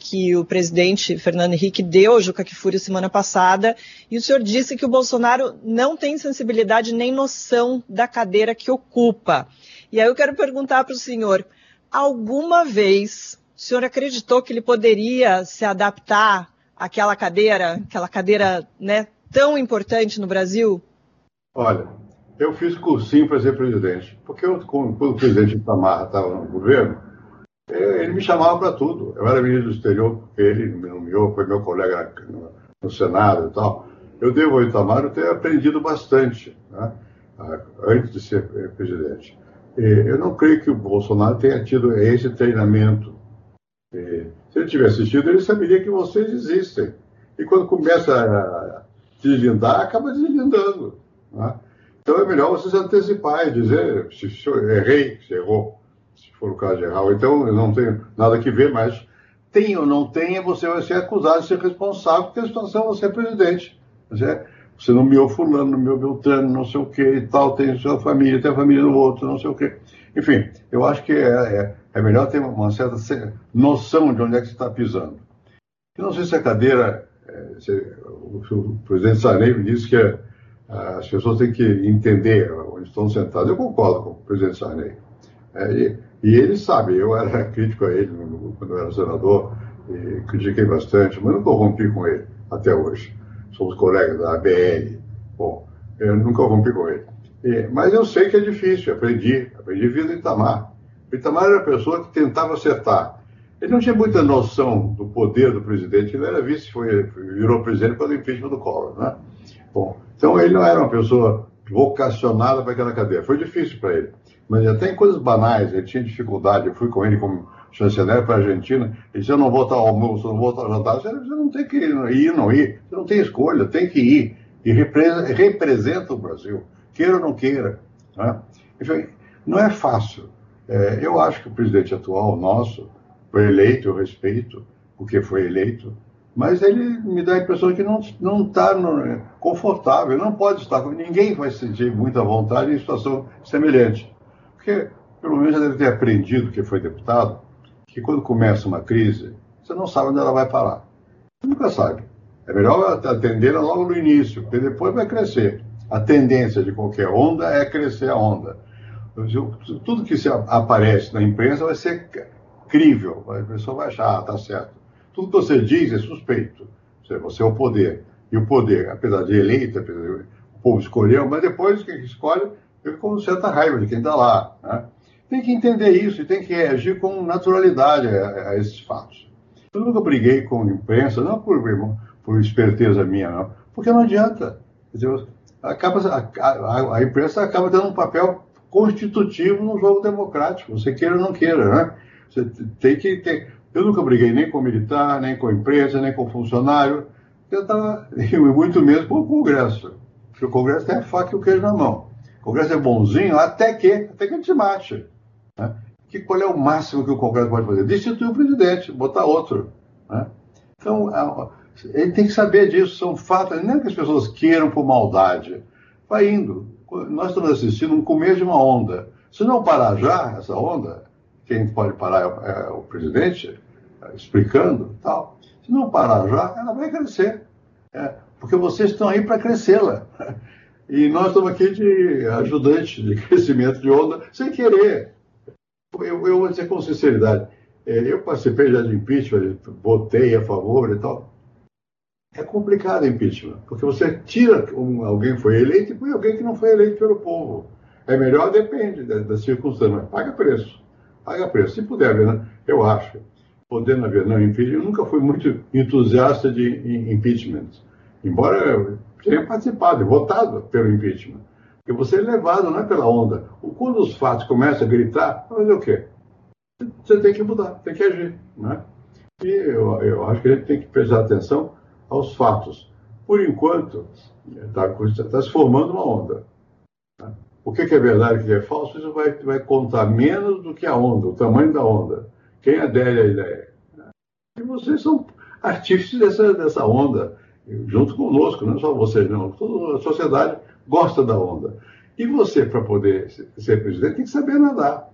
que o presidente Fernando Henrique deu ao Juca Kifuri semana passada, e o senhor disse que o Bolsonaro não tem sensibilidade nem noção da cadeira que ocupa. E aí eu quero perguntar para o senhor, alguma vez o senhor acreditou que ele poderia se adaptar àquela cadeira, aquela cadeira né, tão importante no Brasil? Olha, eu fiz cursinho para ser presidente, porque eu, quando o presidente Itamar estava no governo, ele me chamava para tudo. Eu era ministro do exterior, ele me nomeou, foi meu colega no, Senado e tal. Eu devo ao Itamar ter aprendido bastante né, antes de ser eh, presidente. Eu não creio que o Bolsonaro tenha tido esse treinamento. Se ele tivesse assistido, ele saberia que vocês existem. E quando começa a deslindar, acaba deslindando. Né? Então é melhor vocês antecipar e dizer se errei, se errou se for o caso de errar. Então, eu não tenho nada que ver, mas tem ou não tenha, você vai ser acusado de ser responsável, porque a situação você é presidente. Você, você nomeou fulano, nomeou Beltrano, não sei o que e tal, tem sua família, tem a família do outro, não sei o que. Enfim, eu acho que é, é, é, melhor ter uma certa noção de onde é que você está pisando. Eu não sei se a cadeira, é, se, o, o, presidente Sarney disse que é, as pessoas têm que entender onde estão sentadas. Eu concordo com o presidente Sarney. É, e ele sabe, eu era crítico a ele quando eu era senador, e critiquei bastante, mas não corrompi com ele até hoje. Somos colegas da ABL. Bom, eu nunca rompi com ele. E, mas eu sei que é difícil, aprendi, aprendi vida Itamar. O Itamar era a pessoa que tentava acertar. Ele não tinha muita noção do poder do presidente, ele era vice, foi, virou presidente quando o impeachment do Collor, né? Bom, então ele não era uma pessoa vocacionada para aquela cadeira. Foi difícil para ele. Mas até em coisas banais, ele tinha dificuldade. Eu fui com ele como chanceler para a Argentina. Ele disse: Eu não vou estar almoço, não vou estar jantar. Você não tem que ir, não ir. Você não tem escolha, tem que ir. E representa, o Brasil, queira ou não queira. Né? Enfim, não é fácil. É, eu acho que o presidente atual, nosso, foi eleito, eu respeito, porque foi eleito, mas ele me dá a impressão que não está confortável, não pode estar, ninguém vai se sentir muita vontade em situação semelhante. Porque, pelo menos, já deve ter aprendido, que foi deputado, que quando começa uma crise, você não sabe onde ela vai parar. Você nunca sabe. É melhor atender logo no início, porque depois vai crescer. A tendência de qualquer onda é crescer a onda. Tudo que aparece na imprensa vai ser crível, a pessoa vai achar, ah, tá certo. Tudo que você diz é suspeito. Você é o poder. E o poder, apesar de eleito, apesar de o povo escolheu, mas depois quem escolhe fica com certa raiva de quem está lá. Né? Tem que entender isso e tem que reagir com naturalidade a, a esses fatos. Eu nunca briguei com a imprensa, não por, por esperteza minha, não, porque não adianta. Dizer, acaba, a, a, a, imprensa acaba tendo um papel constitutivo no jogo democrático, você queira ou não queira, né? Você tem que ter. Eu nunca briguei nem com militar, nem com imprensa, nem com funcionário, eu tava, e muito menos com o Congresso, porque o Congresso tem a faca e o queijo na mão. O Congresso é bonzinho até que, até que a gente mate. Né? Que, qual é o máximo que o Congresso pode fazer? Destituir o presidente, botar outro. Né? Então, Ele tem que saber disso, são fatos, não é que as pessoas queiram por maldade. Vai indo. Nós estamos assistindo um começo de uma onda. Se não parar já essa onda, quem pode parar é, é o presidente, é, explicando tal. Se não parar já, ela vai crescer. É, porque vocês estão aí para crescê-la. E nós estamos aqui de ajudante de crescimento de onda, sem querer. Eu, eu vou dizer com sinceridade, é, eu participei já de impeachment, votei a favor e tal. É complicado impeachment, porque você tira um, alguém que foi eleito e põe alguém que não foi eleito pelo povo. É melhor, depende das da circunstâncias, mas paga preço. Paga preço. Se puder né? eu acho, podendo haver não impeachment, eu nunca fui muito entusiasta de impeachment. Embora tenha participado, votado pelo impeachment. Porque você é levado, não é pela onda. Quando os fatos começam a gritar, fazer o quê? Você tem que mudar, tem que agir. Né? E eu, eu acho que a gente tem que prestar atenção aos fatos. Por enquanto, está tá se formando uma onda. Né? O que, que, é verdade e o que é falso, isso vai, vai contar menos do que a onda, o tamanho da onda. Quem adere à ideia. Né? E vocês são artífices dessa, dessa onda, junto conosco, não só vocês, não. Toda a sociedade gosta da onda. E você, para poder ser presidente, tem que saber nadar.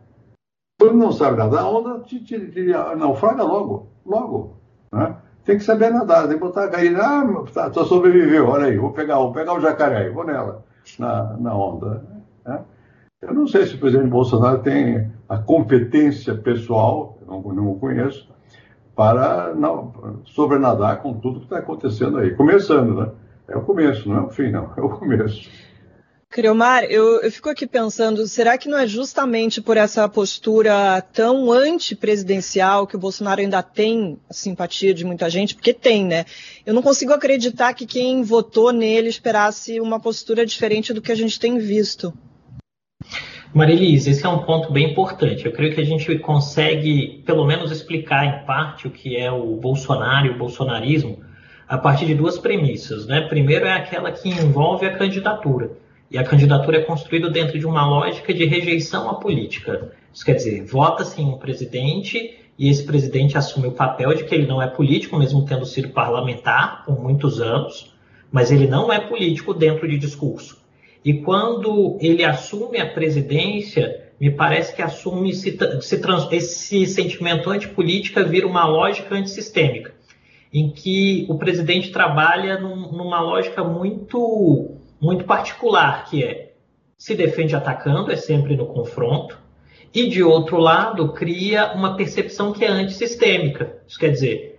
Quando não sabe nadar, a onda te, te, te naufraga logo, logo. Né? Tem que saber nadar, tem que botar a cair. Ah, tá, tô sobreviveu, olha aí, vou pegar, vou pegar o jacaré aí, vou nela, na, na onda. Né? Eu não sei se o presidente Bolsonaro tem a competência pessoal, não, não o conheço, para não, sobrenadar com tudo que está acontecendo aí. Começando, né? É o começo, não é o fim, não, é o começo. Criomar, eu, eu fico aqui pensando, será que não é justamente por essa postura tão antipresidencial que o Bolsonaro ainda tem a simpatia de muita gente? Porque tem, né? Eu não consigo acreditar que quem votou nele esperasse uma postura diferente do que a gente tem visto. Marilise, esse é um ponto bem importante. Eu creio que a gente consegue, pelo menos, explicar em parte o que é o Bolsonaro e o bolsonarismo a partir de duas premissas. Né? Primeiro é aquela que envolve a candidatura. E a candidatura é construída dentro de uma lógica de rejeição à política. Isso quer dizer, vota-se em um presidente e esse presidente assume o papel de que ele não é político, mesmo tendo sido parlamentar por muitos anos, mas ele não é político dentro de discurso. E quando ele assume a presidência, me parece que assume -se, se trans, esse sentimento antipolítica vira uma lógica antissistêmica, em que o presidente trabalha num, numa lógica muito muito particular, que é se defende atacando, é sempre no confronto, e de outro lado cria uma percepção que é antissistêmica. Isso quer dizer,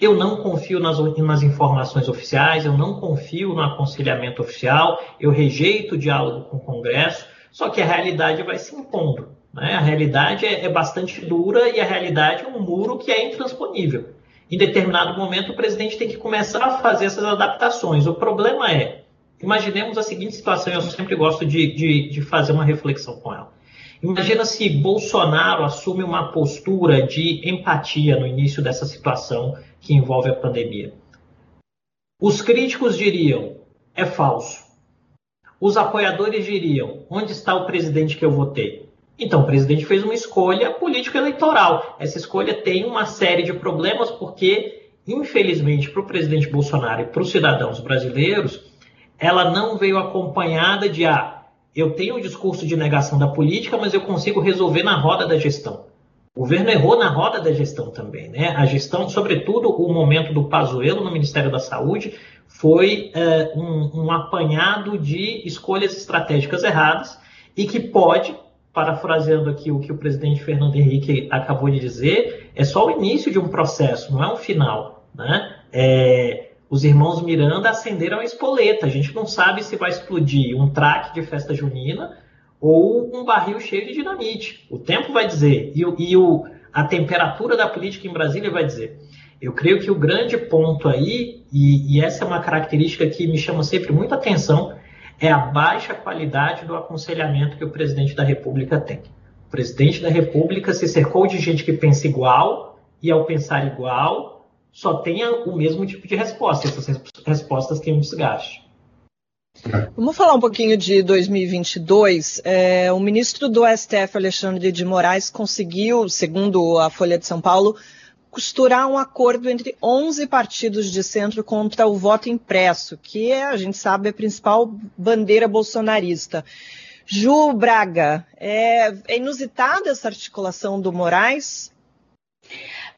eu não confio nas, nas informações oficiais, eu não confio no aconselhamento oficial, eu rejeito o diálogo com o Congresso, só que a realidade vai se impondo. Né? A realidade é, é bastante dura e a realidade é um muro que é intransponível. Em determinado momento, o presidente tem que começar a fazer essas adaptações. O problema é, Imaginemos a seguinte situação, eu sempre gosto de, de, de fazer uma reflexão com ela. Imagina se Bolsonaro assume uma postura de empatia no início dessa situação que envolve a pandemia. Os críticos diriam: é falso. Os apoiadores diriam: onde está o presidente que eu votei? Então, o presidente fez uma escolha político-eleitoral. Essa escolha tem uma série de problemas, porque, infelizmente, para o presidente Bolsonaro e para os cidadãos brasileiros, ela não veio acompanhada de ah, eu tenho um discurso de negação da política, mas eu consigo resolver na roda da gestão. O governo errou na roda da gestão também, né? A gestão, sobretudo o momento do Pazuello no Ministério da Saúde, foi é, um, um apanhado de escolhas estratégicas erradas e que pode, parafraseando aqui o que o presidente Fernando Henrique acabou de dizer, é só o início de um processo, não é um final, né? É, os irmãos Miranda acenderam a espoleta. A gente não sabe se vai explodir um traque de festa junina ou um barril cheio de dinamite. O tempo vai dizer. E, e o, a temperatura da política em Brasília vai dizer. Eu creio que o grande ponto aí, e, e essa é uma característica que me chama sempre muita atenção, é a baixa qualidade do aconselhamento que o presidente da República tem. O presidente da República se cercou de gente que pensa igual, e ao pensar igual, só tenha o mesmo tipo de resposta. Essas respostas têm um desgaste. Vamos falar um pouquinho de 2022. É, o ministro do STF, Alexandre de Moraes, conseguiu, segundo a Folha de São Paulo, costurar um acordo entre 11 partidos de centro contra o voto impresso, que é, a gente sabe, a principal bandeira bolsonarista. Ju Braga, é, é inusitada essa articulação do Moraes?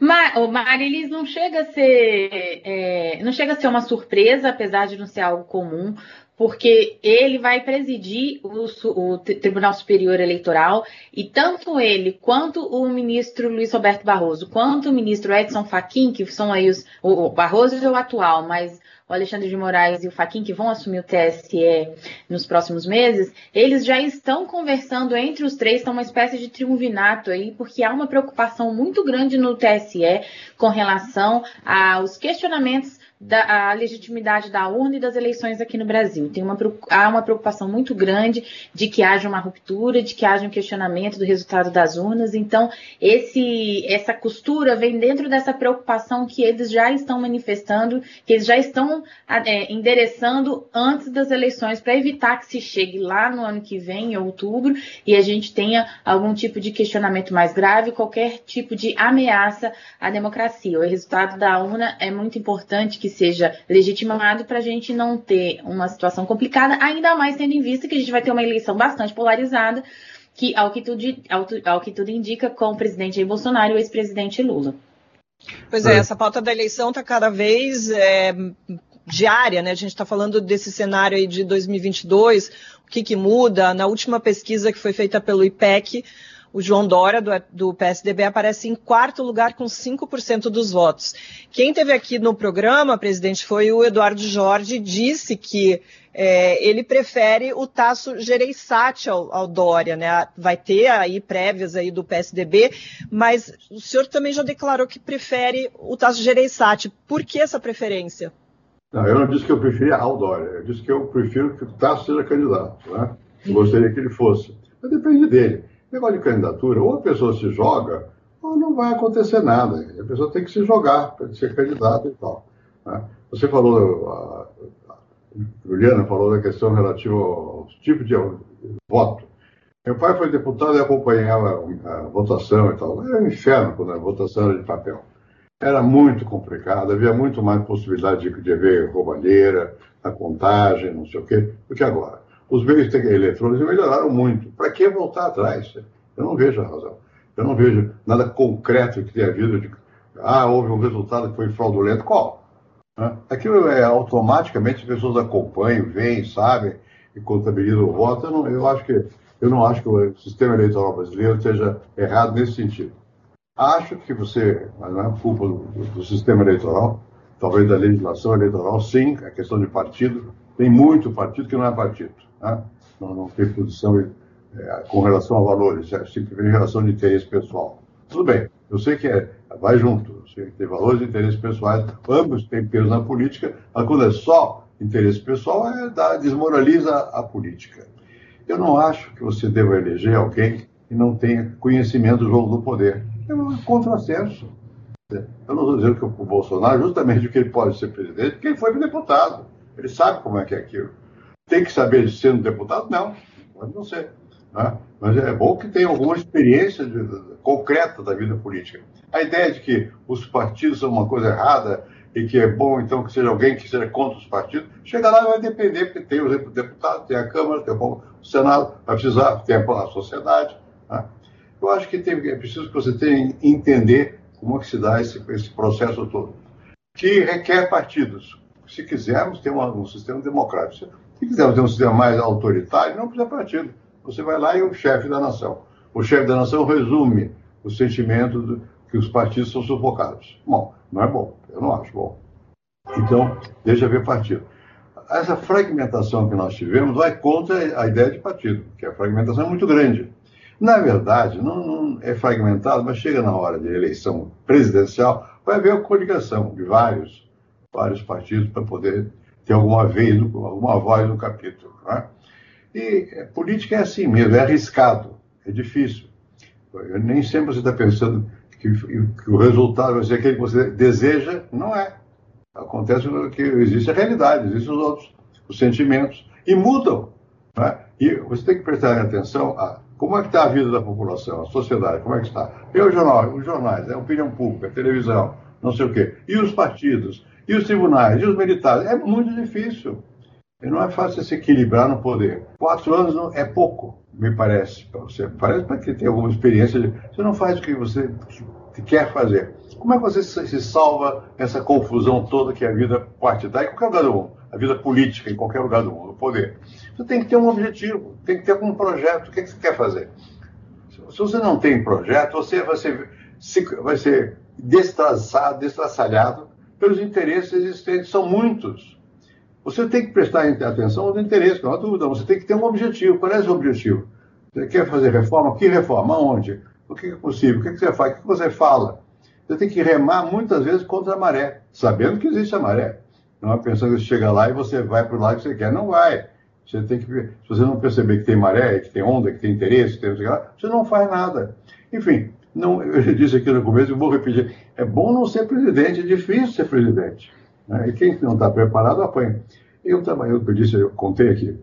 Marilis não chega a ser é, não chega a ser uma surpresa, apesar de não ser algo comum, porque ele vai presidir o, o, Tribunal Superior Eleitoral e tanto ele quanto o ministro Luiz Roberto Barroso, quanto o ministro Edson Fachin, que são aí os o Barroso é o atual, mas o Alexandre de Moraes e o Faquin, que vão assumir o TSE nos próximos meses, eles já estão conversando entre os três, estão uma espécie de triunvinato aí, porque há uma preocupação muito grande no TSE com relação aos questionamentos da legitimidade da urna e das eleições aqui no Brasil. Tem uma, há uma preocupação muito grande de que haja uma ruptura, de que haja um questionamento do resultado das urnas. Então, esse, essa costura vem dentro dessa preocupação que eles já estão manifestando, que eles já estão é, endereçando antes das eleições, para evitar que se chegue lá no ano que vem, em outubro, e a gente tenha algum tipo de questionamento mais grave, qualquer tipo de ameaça à democracia. O resultado da urna é muito importante que que seja legitimado para a gente não ter uma situação complicada, ainda mais tendo em vista que a gente vai ter uma eleição bastante polarizada, que ao que tudo, ao, ao que tudo indica, com o presidente Jair Bolsonaro e o ex-presidente Lula. Pois é, essa pauta da eleição está cada vez é, diária, né? A gente está falando desse cenário aí de 2022, o que, que muda. Na última pesquisa que foi feita pelo IPEC, o João Dória, do, do, PSDB, aparece em quarto lugar com 5% dos votos. Quem teve aqui no programa, presidente, foi o Eduardo Jorge, disse que é, ele prefere o Tasso Gereissati ao, ao, Dória, né? Vai ter aí prévias aí do PSDB, mas o senhor também já declarou que prefere o Tasso Gereissati. Por que essa preferência? Não, eu não disse que eu preferia ao Dória, eu disse que eu prefiro que o Tasso seja candidato, né? Eu gostaria que ele fosse. Mas depende dele. Negócio de candidatura, ou a pessoa se joga, ou não vai acontecer nada. A pessoa tem que se jogar para ser candidato e tal. Né? Você falou, a, Juliana falou da questão relativa aos tipos de voto. Meu pai foi deputado e acompanhava a votação e tal. Era um inferno quando a votação era de papel. Era muito complicado, havia muito mais possibilidade de, de haver roubalheira, a contagem, não sei o quê, do que agora. Os meios eletrônicos melhoraram muito. Para que voltar atrás? Eu não vejo a razão. Eu não vejo nada concreto que tenha havido de. Ah, houve um resultado que foi fraudulento. Qual? Aquilo é automaticamente as pessoas acompanham, veem, sabem e contabilizam o voto. Eu, não, eu, acho que, eu não acho que o sistema eleitoral brasileiro esteja errado nesse sentido. Acho que você, mas não é culpa do, do sistema eleitoral, talvez da legislação eleitoral, sim, a questão de partido. Tem muito partido que não é partido. Né? Não, não, tem posição é, com relação a valores, é simplesmente relação de interesse pessoal. Tudo bem, eu sei que é, vai junto, eu sei que tem valores e interesses pessoais, ambos têm peso na política, mas quando é só interesse pessoal, é, dá, desmoraliza a política. Eu não acho que você deva eleger alguém que não tenha conhecimento do jogo do poder. É um contrassenso. Eu não estou dizendo que o Bolsonaro, justamente porque ele pode ser presidente, porque ele foi deputado. Ele sabe como é que é aquilo. Tem que saber um deputado? Não, pode não ser. Né? Mas é bom que tenha alguma experiência de, de, concreta da vida política. A ideia de que os partidos são uma coisa errada e que é bom, então, que seja alguém que seja contra os partidos, chega lá vai depender, porque tem o deputado, tem a Câmara, tem o Senado, vai precisar, tem a sociedade. Né? Eu acho que tem, é preciso que você tenha entender como é que se dá esse, esse processo todo, que requer partidos. Se quisermos ter um sistema democrático, se quisermos ter um sistema mais autoritário, não precisa partido. Você vai lá e é o chefe da nação. O chefe da nação resume o sentimento de que os partidos são sufocados. Bom, não é bom. Eu não acho bom. Então, deixa ver partido. Essa fragmentação que nós tivemos vai contra a ideia de partido, que a fragmentação é muito grande. Na verdade, não, não é fragmentado, mas chega na hora de eleição presidencial, vai haver a coligação de vários, vários partidos para poder ter alguma vez, alguma voz no capítulo. Né? E é, política é assim mesmo, é arriscado, é difícil. Nem sempre você está pensando que, que, o resultado vai ser aquele que você deseja, não é. Acontece que existe a realidade, existem os outros, os sentimentos, e mudam. Né? E você tem que prestar atenção a Como é que está a vida da população, a sociedade, como é que está? E o jornal, os jornais, a opinião pública, a televisão, não sei o quê. E os partidos, e os tribunais, e os militares. É muito difícil. E não é fácil se equilibrar no poder. Quatro anos é pouco, me parece, para você. Parece para que tem alguma experiência. De, você não faz o que você quer fazer. Como é que você se salva essa confusão toda que é a vida partidária em qualquer lugar do mundo? A vida política em qualquer lugar do mundo, o poder. Você tem que ter um objetivo, tem que ter algum projeto. O que, é que você quer fazer? Se você não tem projeto, você vai ser, vai ser destraçado, destraçalhado pelos interesses existentes. São muitos. Você tem que prestar atenção aos interesses, não há dúvida. Você tem que ter um objetivo. Qual é o objetivo? Você quer fazer reforma? Que reforma? Onde? O que é possível? O que você faz? O que você fala? Você tem que remar muitas vezes contra a maré, sabendo que existe a maré. Não é pensando que você chega lá e você vai para o lado que você quer. Não vai. Você tem que, se você não perceber que tem maré, que tem onda, que tem interesse, que tem, você não faz nada. Enfim, não, eu já disse aqui no começo e vou repetir. É bom não ser presidente, é difícil ser presidente. Né? E quem não está preparado apanha. Eu também, eu, disse, eu contei aqui.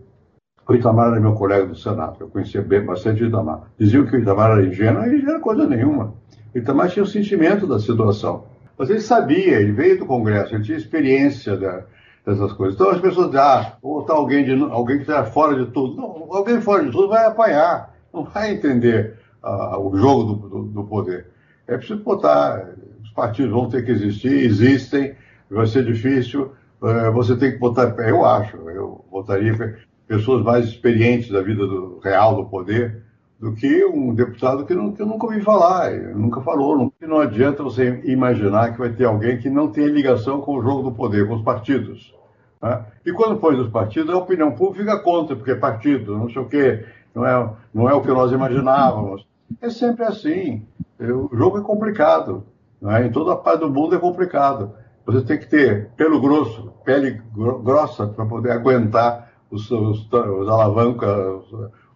O Itamar era meu colega do Senado, eu conhecia bem bastante o Itamar. Diziam que o Itamar era ingênuo, e não era coisa nenhuma. O Itamar tinha o sentimento da situação. Mas ele sabia, ele veio do Congresso, ele tinha experiência da, dessas coisas. Então as pessoas dizem, ah, ou está alguém, alguém que está fora de tudo. Não, alguém fora de tudo vai apanhar, não vai entender uh, o jogo do, do, do, poder. É preciso botar, os partidos vão ter que existir, existem, vai ser difícil, uh, você tem que botar, eu acho, eu votaria pessoas mais experientes da vida do, real do poder, do que um deputado que, não, que eu nunca ouvi falar, nunca falou. Não, não adianta você imaginar que vai ter alguém que não tenha ligação com o jogo do poder, com os partidos. Né? E quando põe os partidos, a opinião pública contra, porque é partido, não sei o quê, não é, não é o que nós imaginávamos. É sempre assim. O jogo é complicado. É? Em toda a parte do mundo é complicado. Você tem que ter pelo grosso, pele grossa, para poder aguentar os, os, os alavancas,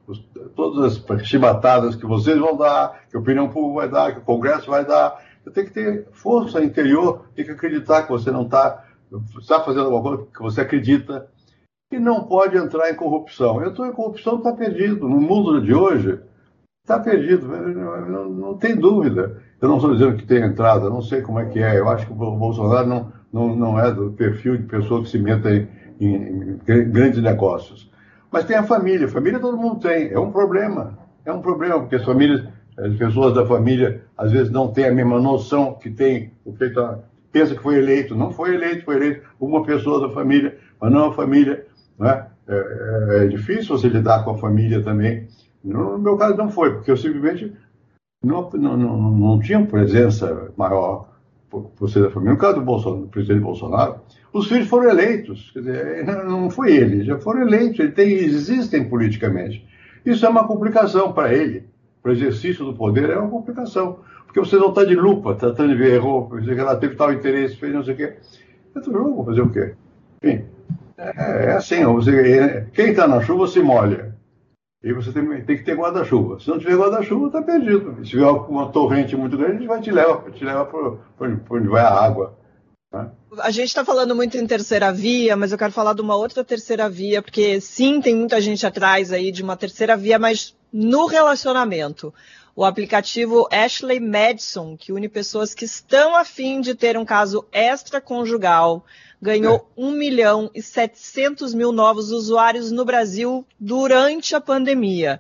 os, todas as chibatadas que vocês vão dar, que a opinião pública vai dar, que o Congresso vai dar. Você tem que ter força interior, tem que acreditar que você não está está fazendo alguma coisa que você acredita e não pode entrar em corrupção. Entrou em corrupção, está perdido. No mundo de hoje, está perdido, não, não, tem dúvida. Eu não estou dizendo que tem entrada, não sei como é que é. Eu acho que o Bolsonaro não, não, não é do perfil de pessoa que se meta em, em, em grandes negócios. Mas tem a família. Família todo mundo tem. É um problema. É um problema, porque as famílias, as pessoas da família, às vezes não têm a mesma noção que tem o feito pensa que foi eleito. Não foi eleito, foi eleito uma pessoa da família, mas não a família. Né? É, é, é difícil você lidar com a família também. No meu caso não foi, porque eu simplesmente não, não, não, não tinha presença maior por, ser da família. No caso do, Bolsonaro, do presidente Bolsonaro, os filhos foram eleitos. Quer dizer, não foi ele, já foram eleitos, ele tem, existem politicamente. Isso é uma complicação para ele. Para o exercício do poder é uma complicação. Porque você não está de lupa, tratando de ver, errou, dizer que ela teve tal interesse, fez não sei o quê. É do jogo, fazer o quê? Enfim, é, é assim, você, quem está na chuva se molha. E você tem, tem que ter guarda-chuva. Se não tiver guarda-chuva, está perdido. Se tiver uma torrente muito grande, vai te leva, te leva para onde vai a água. Né? A gente está falando muito em terceira via, mas eu quero falar de uma outra terceira via, porque sim, tem muita gente atrás aí de uma terceira via, mas no relacionamento. O aplicativo Ashley Madison, que une pessoas que estão a fim de ter um caso extraconjugal, ganhou é. 1 milhão e 700 mil novos usuários no Brasil durante a pandemia.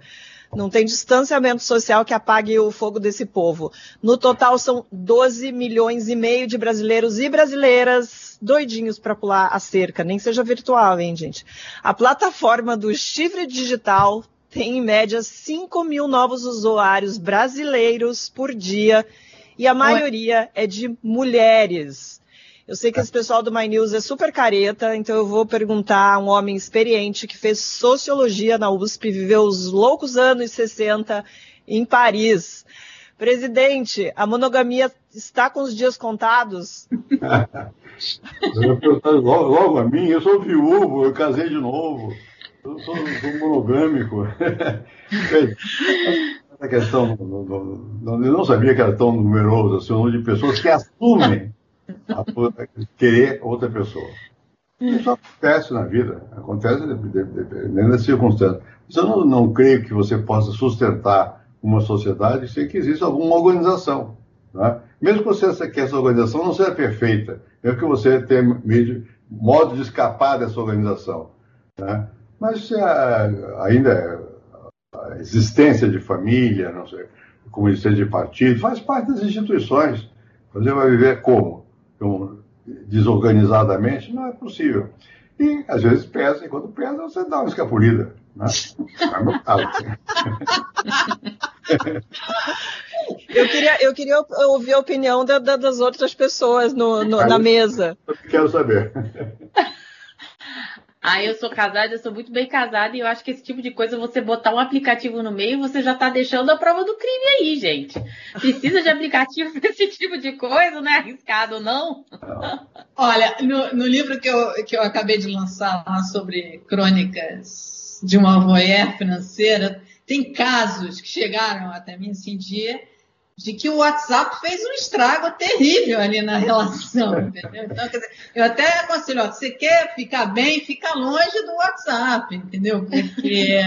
Não tem distanciamento social que apague o fogo desse povo. No total, são 12 milhões e meio de brasileiros e brasileiras doidinhos para pular a cerca, nem seja virtual, hein, gente? A plataforma do Chifre Digital tem em média 5 mil novos usuários brasileiros por dia e a maioria é de mulheres. Eu sei que esse pessoal do My News é super careta, então eu vou perguntar a um homem experiente que fez sociologia na USP, viveu os loucos anos 60 em Paris. Presidente, a monogamia está com os dias contados? logo, logo a mim, eu sou viúvo, eu casei de novo. Eu sou, sou monogâmico. Essa questão, eu não sabia que era tão numeroso assim, o número de pessoas que assumem querer outra pessoa. Isso acontece na vida, acontece dependendo das circunstâncias. Eu não, não creio que você possa sustentar uma sociedade sem que exista alguma organização. Né? Mesmo que, você, que essa organização não seja perfeita, mesmo que você tenha meio, modo de escapar dessa organização. Né? Mas a, ainda a existência de família, não sei, como existência de partido, faz parte das instituições. Você vai viver como? Desorganizadamente? Não é possível. E às vezes pesa, e quando pesa, você dá uma escapulida. Né? eu, queria, eu queria ouvir a opinião da, da, das outras pessoas no, no, na mesa. Quero saber. Ah, eu sou casada, eu sou muito bem casada e eu acho que esse tipo de coisa, você botar um aplicativo no meio, você já está deixando a prova do crime aí, gente. Precisa de aplicativo para esse tipo de coisa, não é arriscado, não? Olha, no, no, livro que eu, que eu acabei de lançar lá sobre crônicas de uma voyeur financeira, tem casos que chegaram até mim esse dia de que o WhatsApp fez um estrago terrível ali na relação, entendeu? Então, quer dizer, eu até aconselho, ó, você quer ficar bem, fica longe do WhatsApp, entendeu? Porque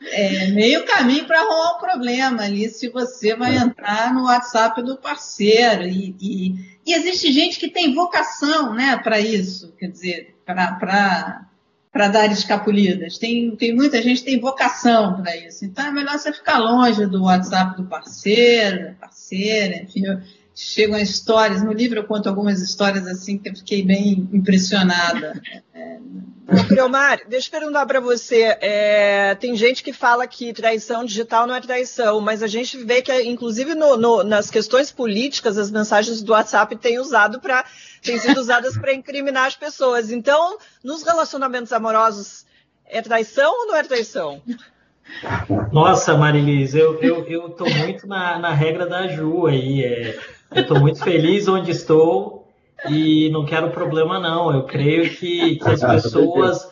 é meio caminho para arrumar um problema ali se você vai entrar no WhatsApp do parceiro. E, e, e existe gente que tem vocação né, para isso, quer dizer, para para dar escapulidas. Tem, tem muita gente que tem vocação para isso. Então é melhor você ficar longe do WhatsApp do parceiro, parceira, enfim. Eu, chegam histórias, no livro eu conto algumas histórias assim que eu fiquei bem impressionada. É, Omar, deixa eu perguntar para você. É, tem gente que fala que traição digital não é traição, mas a gente vê que, inclusive no, no, nas questões políticas, as mensagens do WhatsApp têm usado para têm sido usadas para incriminar as pessoas. Então, nos relacionamentos amorosos, é traição ou não é traição? Nossa, Marilis, eu, eu, tô muito na, na regra da Ju aí. É, eu tô muito feliz onde estou e não quero problema, não. Eu creio que, que as pessoas.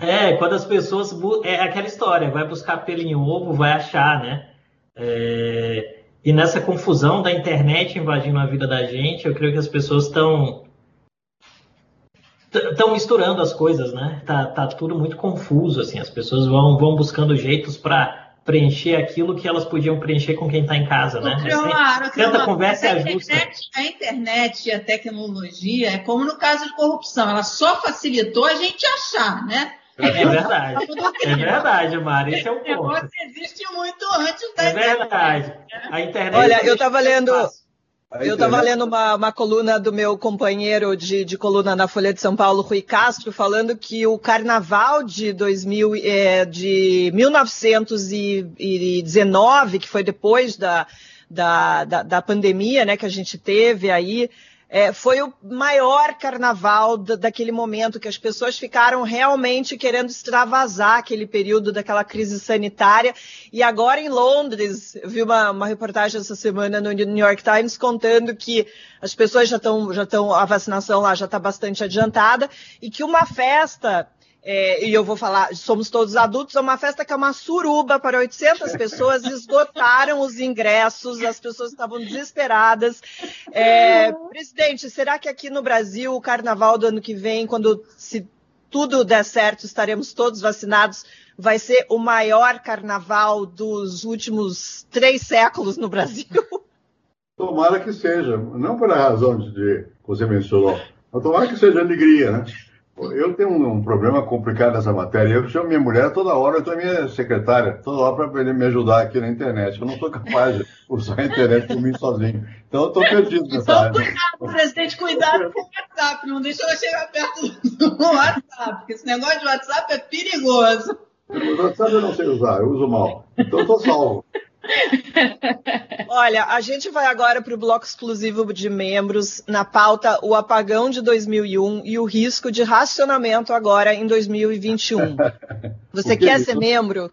É, quando as pessoas. É aquela história, vai buscar pelo em ovo, vai achar, né? É, e nessa confusão da internet invadindo a vida da gente, eu creio que as pessoas estão. Estão misturando as coisas, né? Tá, tá tudo muito confuso, assim. As pessoas vão, vão buscando jeitos para preencher aquilo que elas podiam preencher com quem está em casa, né? Claro, é tanta conversa a ajusta. Internet, a internet e a tecnologia é como no caso de corrupção, ela só facilitou a gente achar, né? É verdade. É verdade, Mari. Esse é o ponto. O negócio existe muito antes da É verdade. A internet. Olha, eu estava lendo. Eu estava lendo uma, uma, coluna do meu companheiro de, de, coluna na Folha de São Paulo, Rui Castro, falando que o carnaval de, 2000, é, de 1919, que foi depois da, da, da, da pandemia né, que a gente teve aí, é, foi o maior carnaval daquele momento que as pessoas ficaram realmente querendo extravasar aquele período daquela crise sanitária. E agora em Londres, eu vi uma, uma reportagem essa semana no New York Times contando que as pessoas já estão, já estão, a vacinação lá já está bastante adiantada e que uma festa é, e eu vou falar, somos todos adultos, é uma festa que é uma suruba para 800 pessoas, esgotaram os ingressos, as pessoas estavam desesperadas. É, presidente, será que aqui no Brasil, o carnaval do ano que vem, quando se tudo der certo, estaremos todos vacinados, vai ser o maior carnaval dos últimos três séculos no Brasil? Tomara que seja, não por razão de você mencionou, mas tomara que seja alegria, né? Eu tenho um, um, problema complicado nessa matéria. Eu chamo minha mulher toda hora, eu tenho minha secretária toda hora para ele me ajudar aqui na internet. Eu não sou capaz de usar a internet por mim sozinho. Então eu estou perdido nessa área. Cuidado, presidente, cuidado com o WhatsApp. Não deixa ela chegar perto do WhatsApp, porque esse negócio de WhatsApp é perigoso. O WhatsApp eu não sei usar, eu uso mal. Então eu estou salvo. Olha, a gente vai agora para o bloco exclusivo de membros, na pauta o apagão de 2001 e o risco de racionamento agora em 2021. Você que quer ser membro?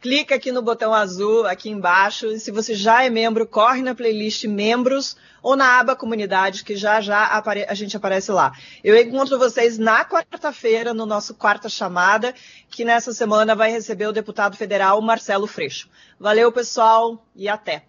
Clica aqui no botão azul aqui embaixo e se você já é membro, corre na playlist membros ou na aba comunidade que já já a gente aparece lá. Eu encontro vocês na quarta-feira no nosso quarta chamada, que nessa semana vai receber o deputado federal Marcelo Freixo. Valeu, pessoal, e até.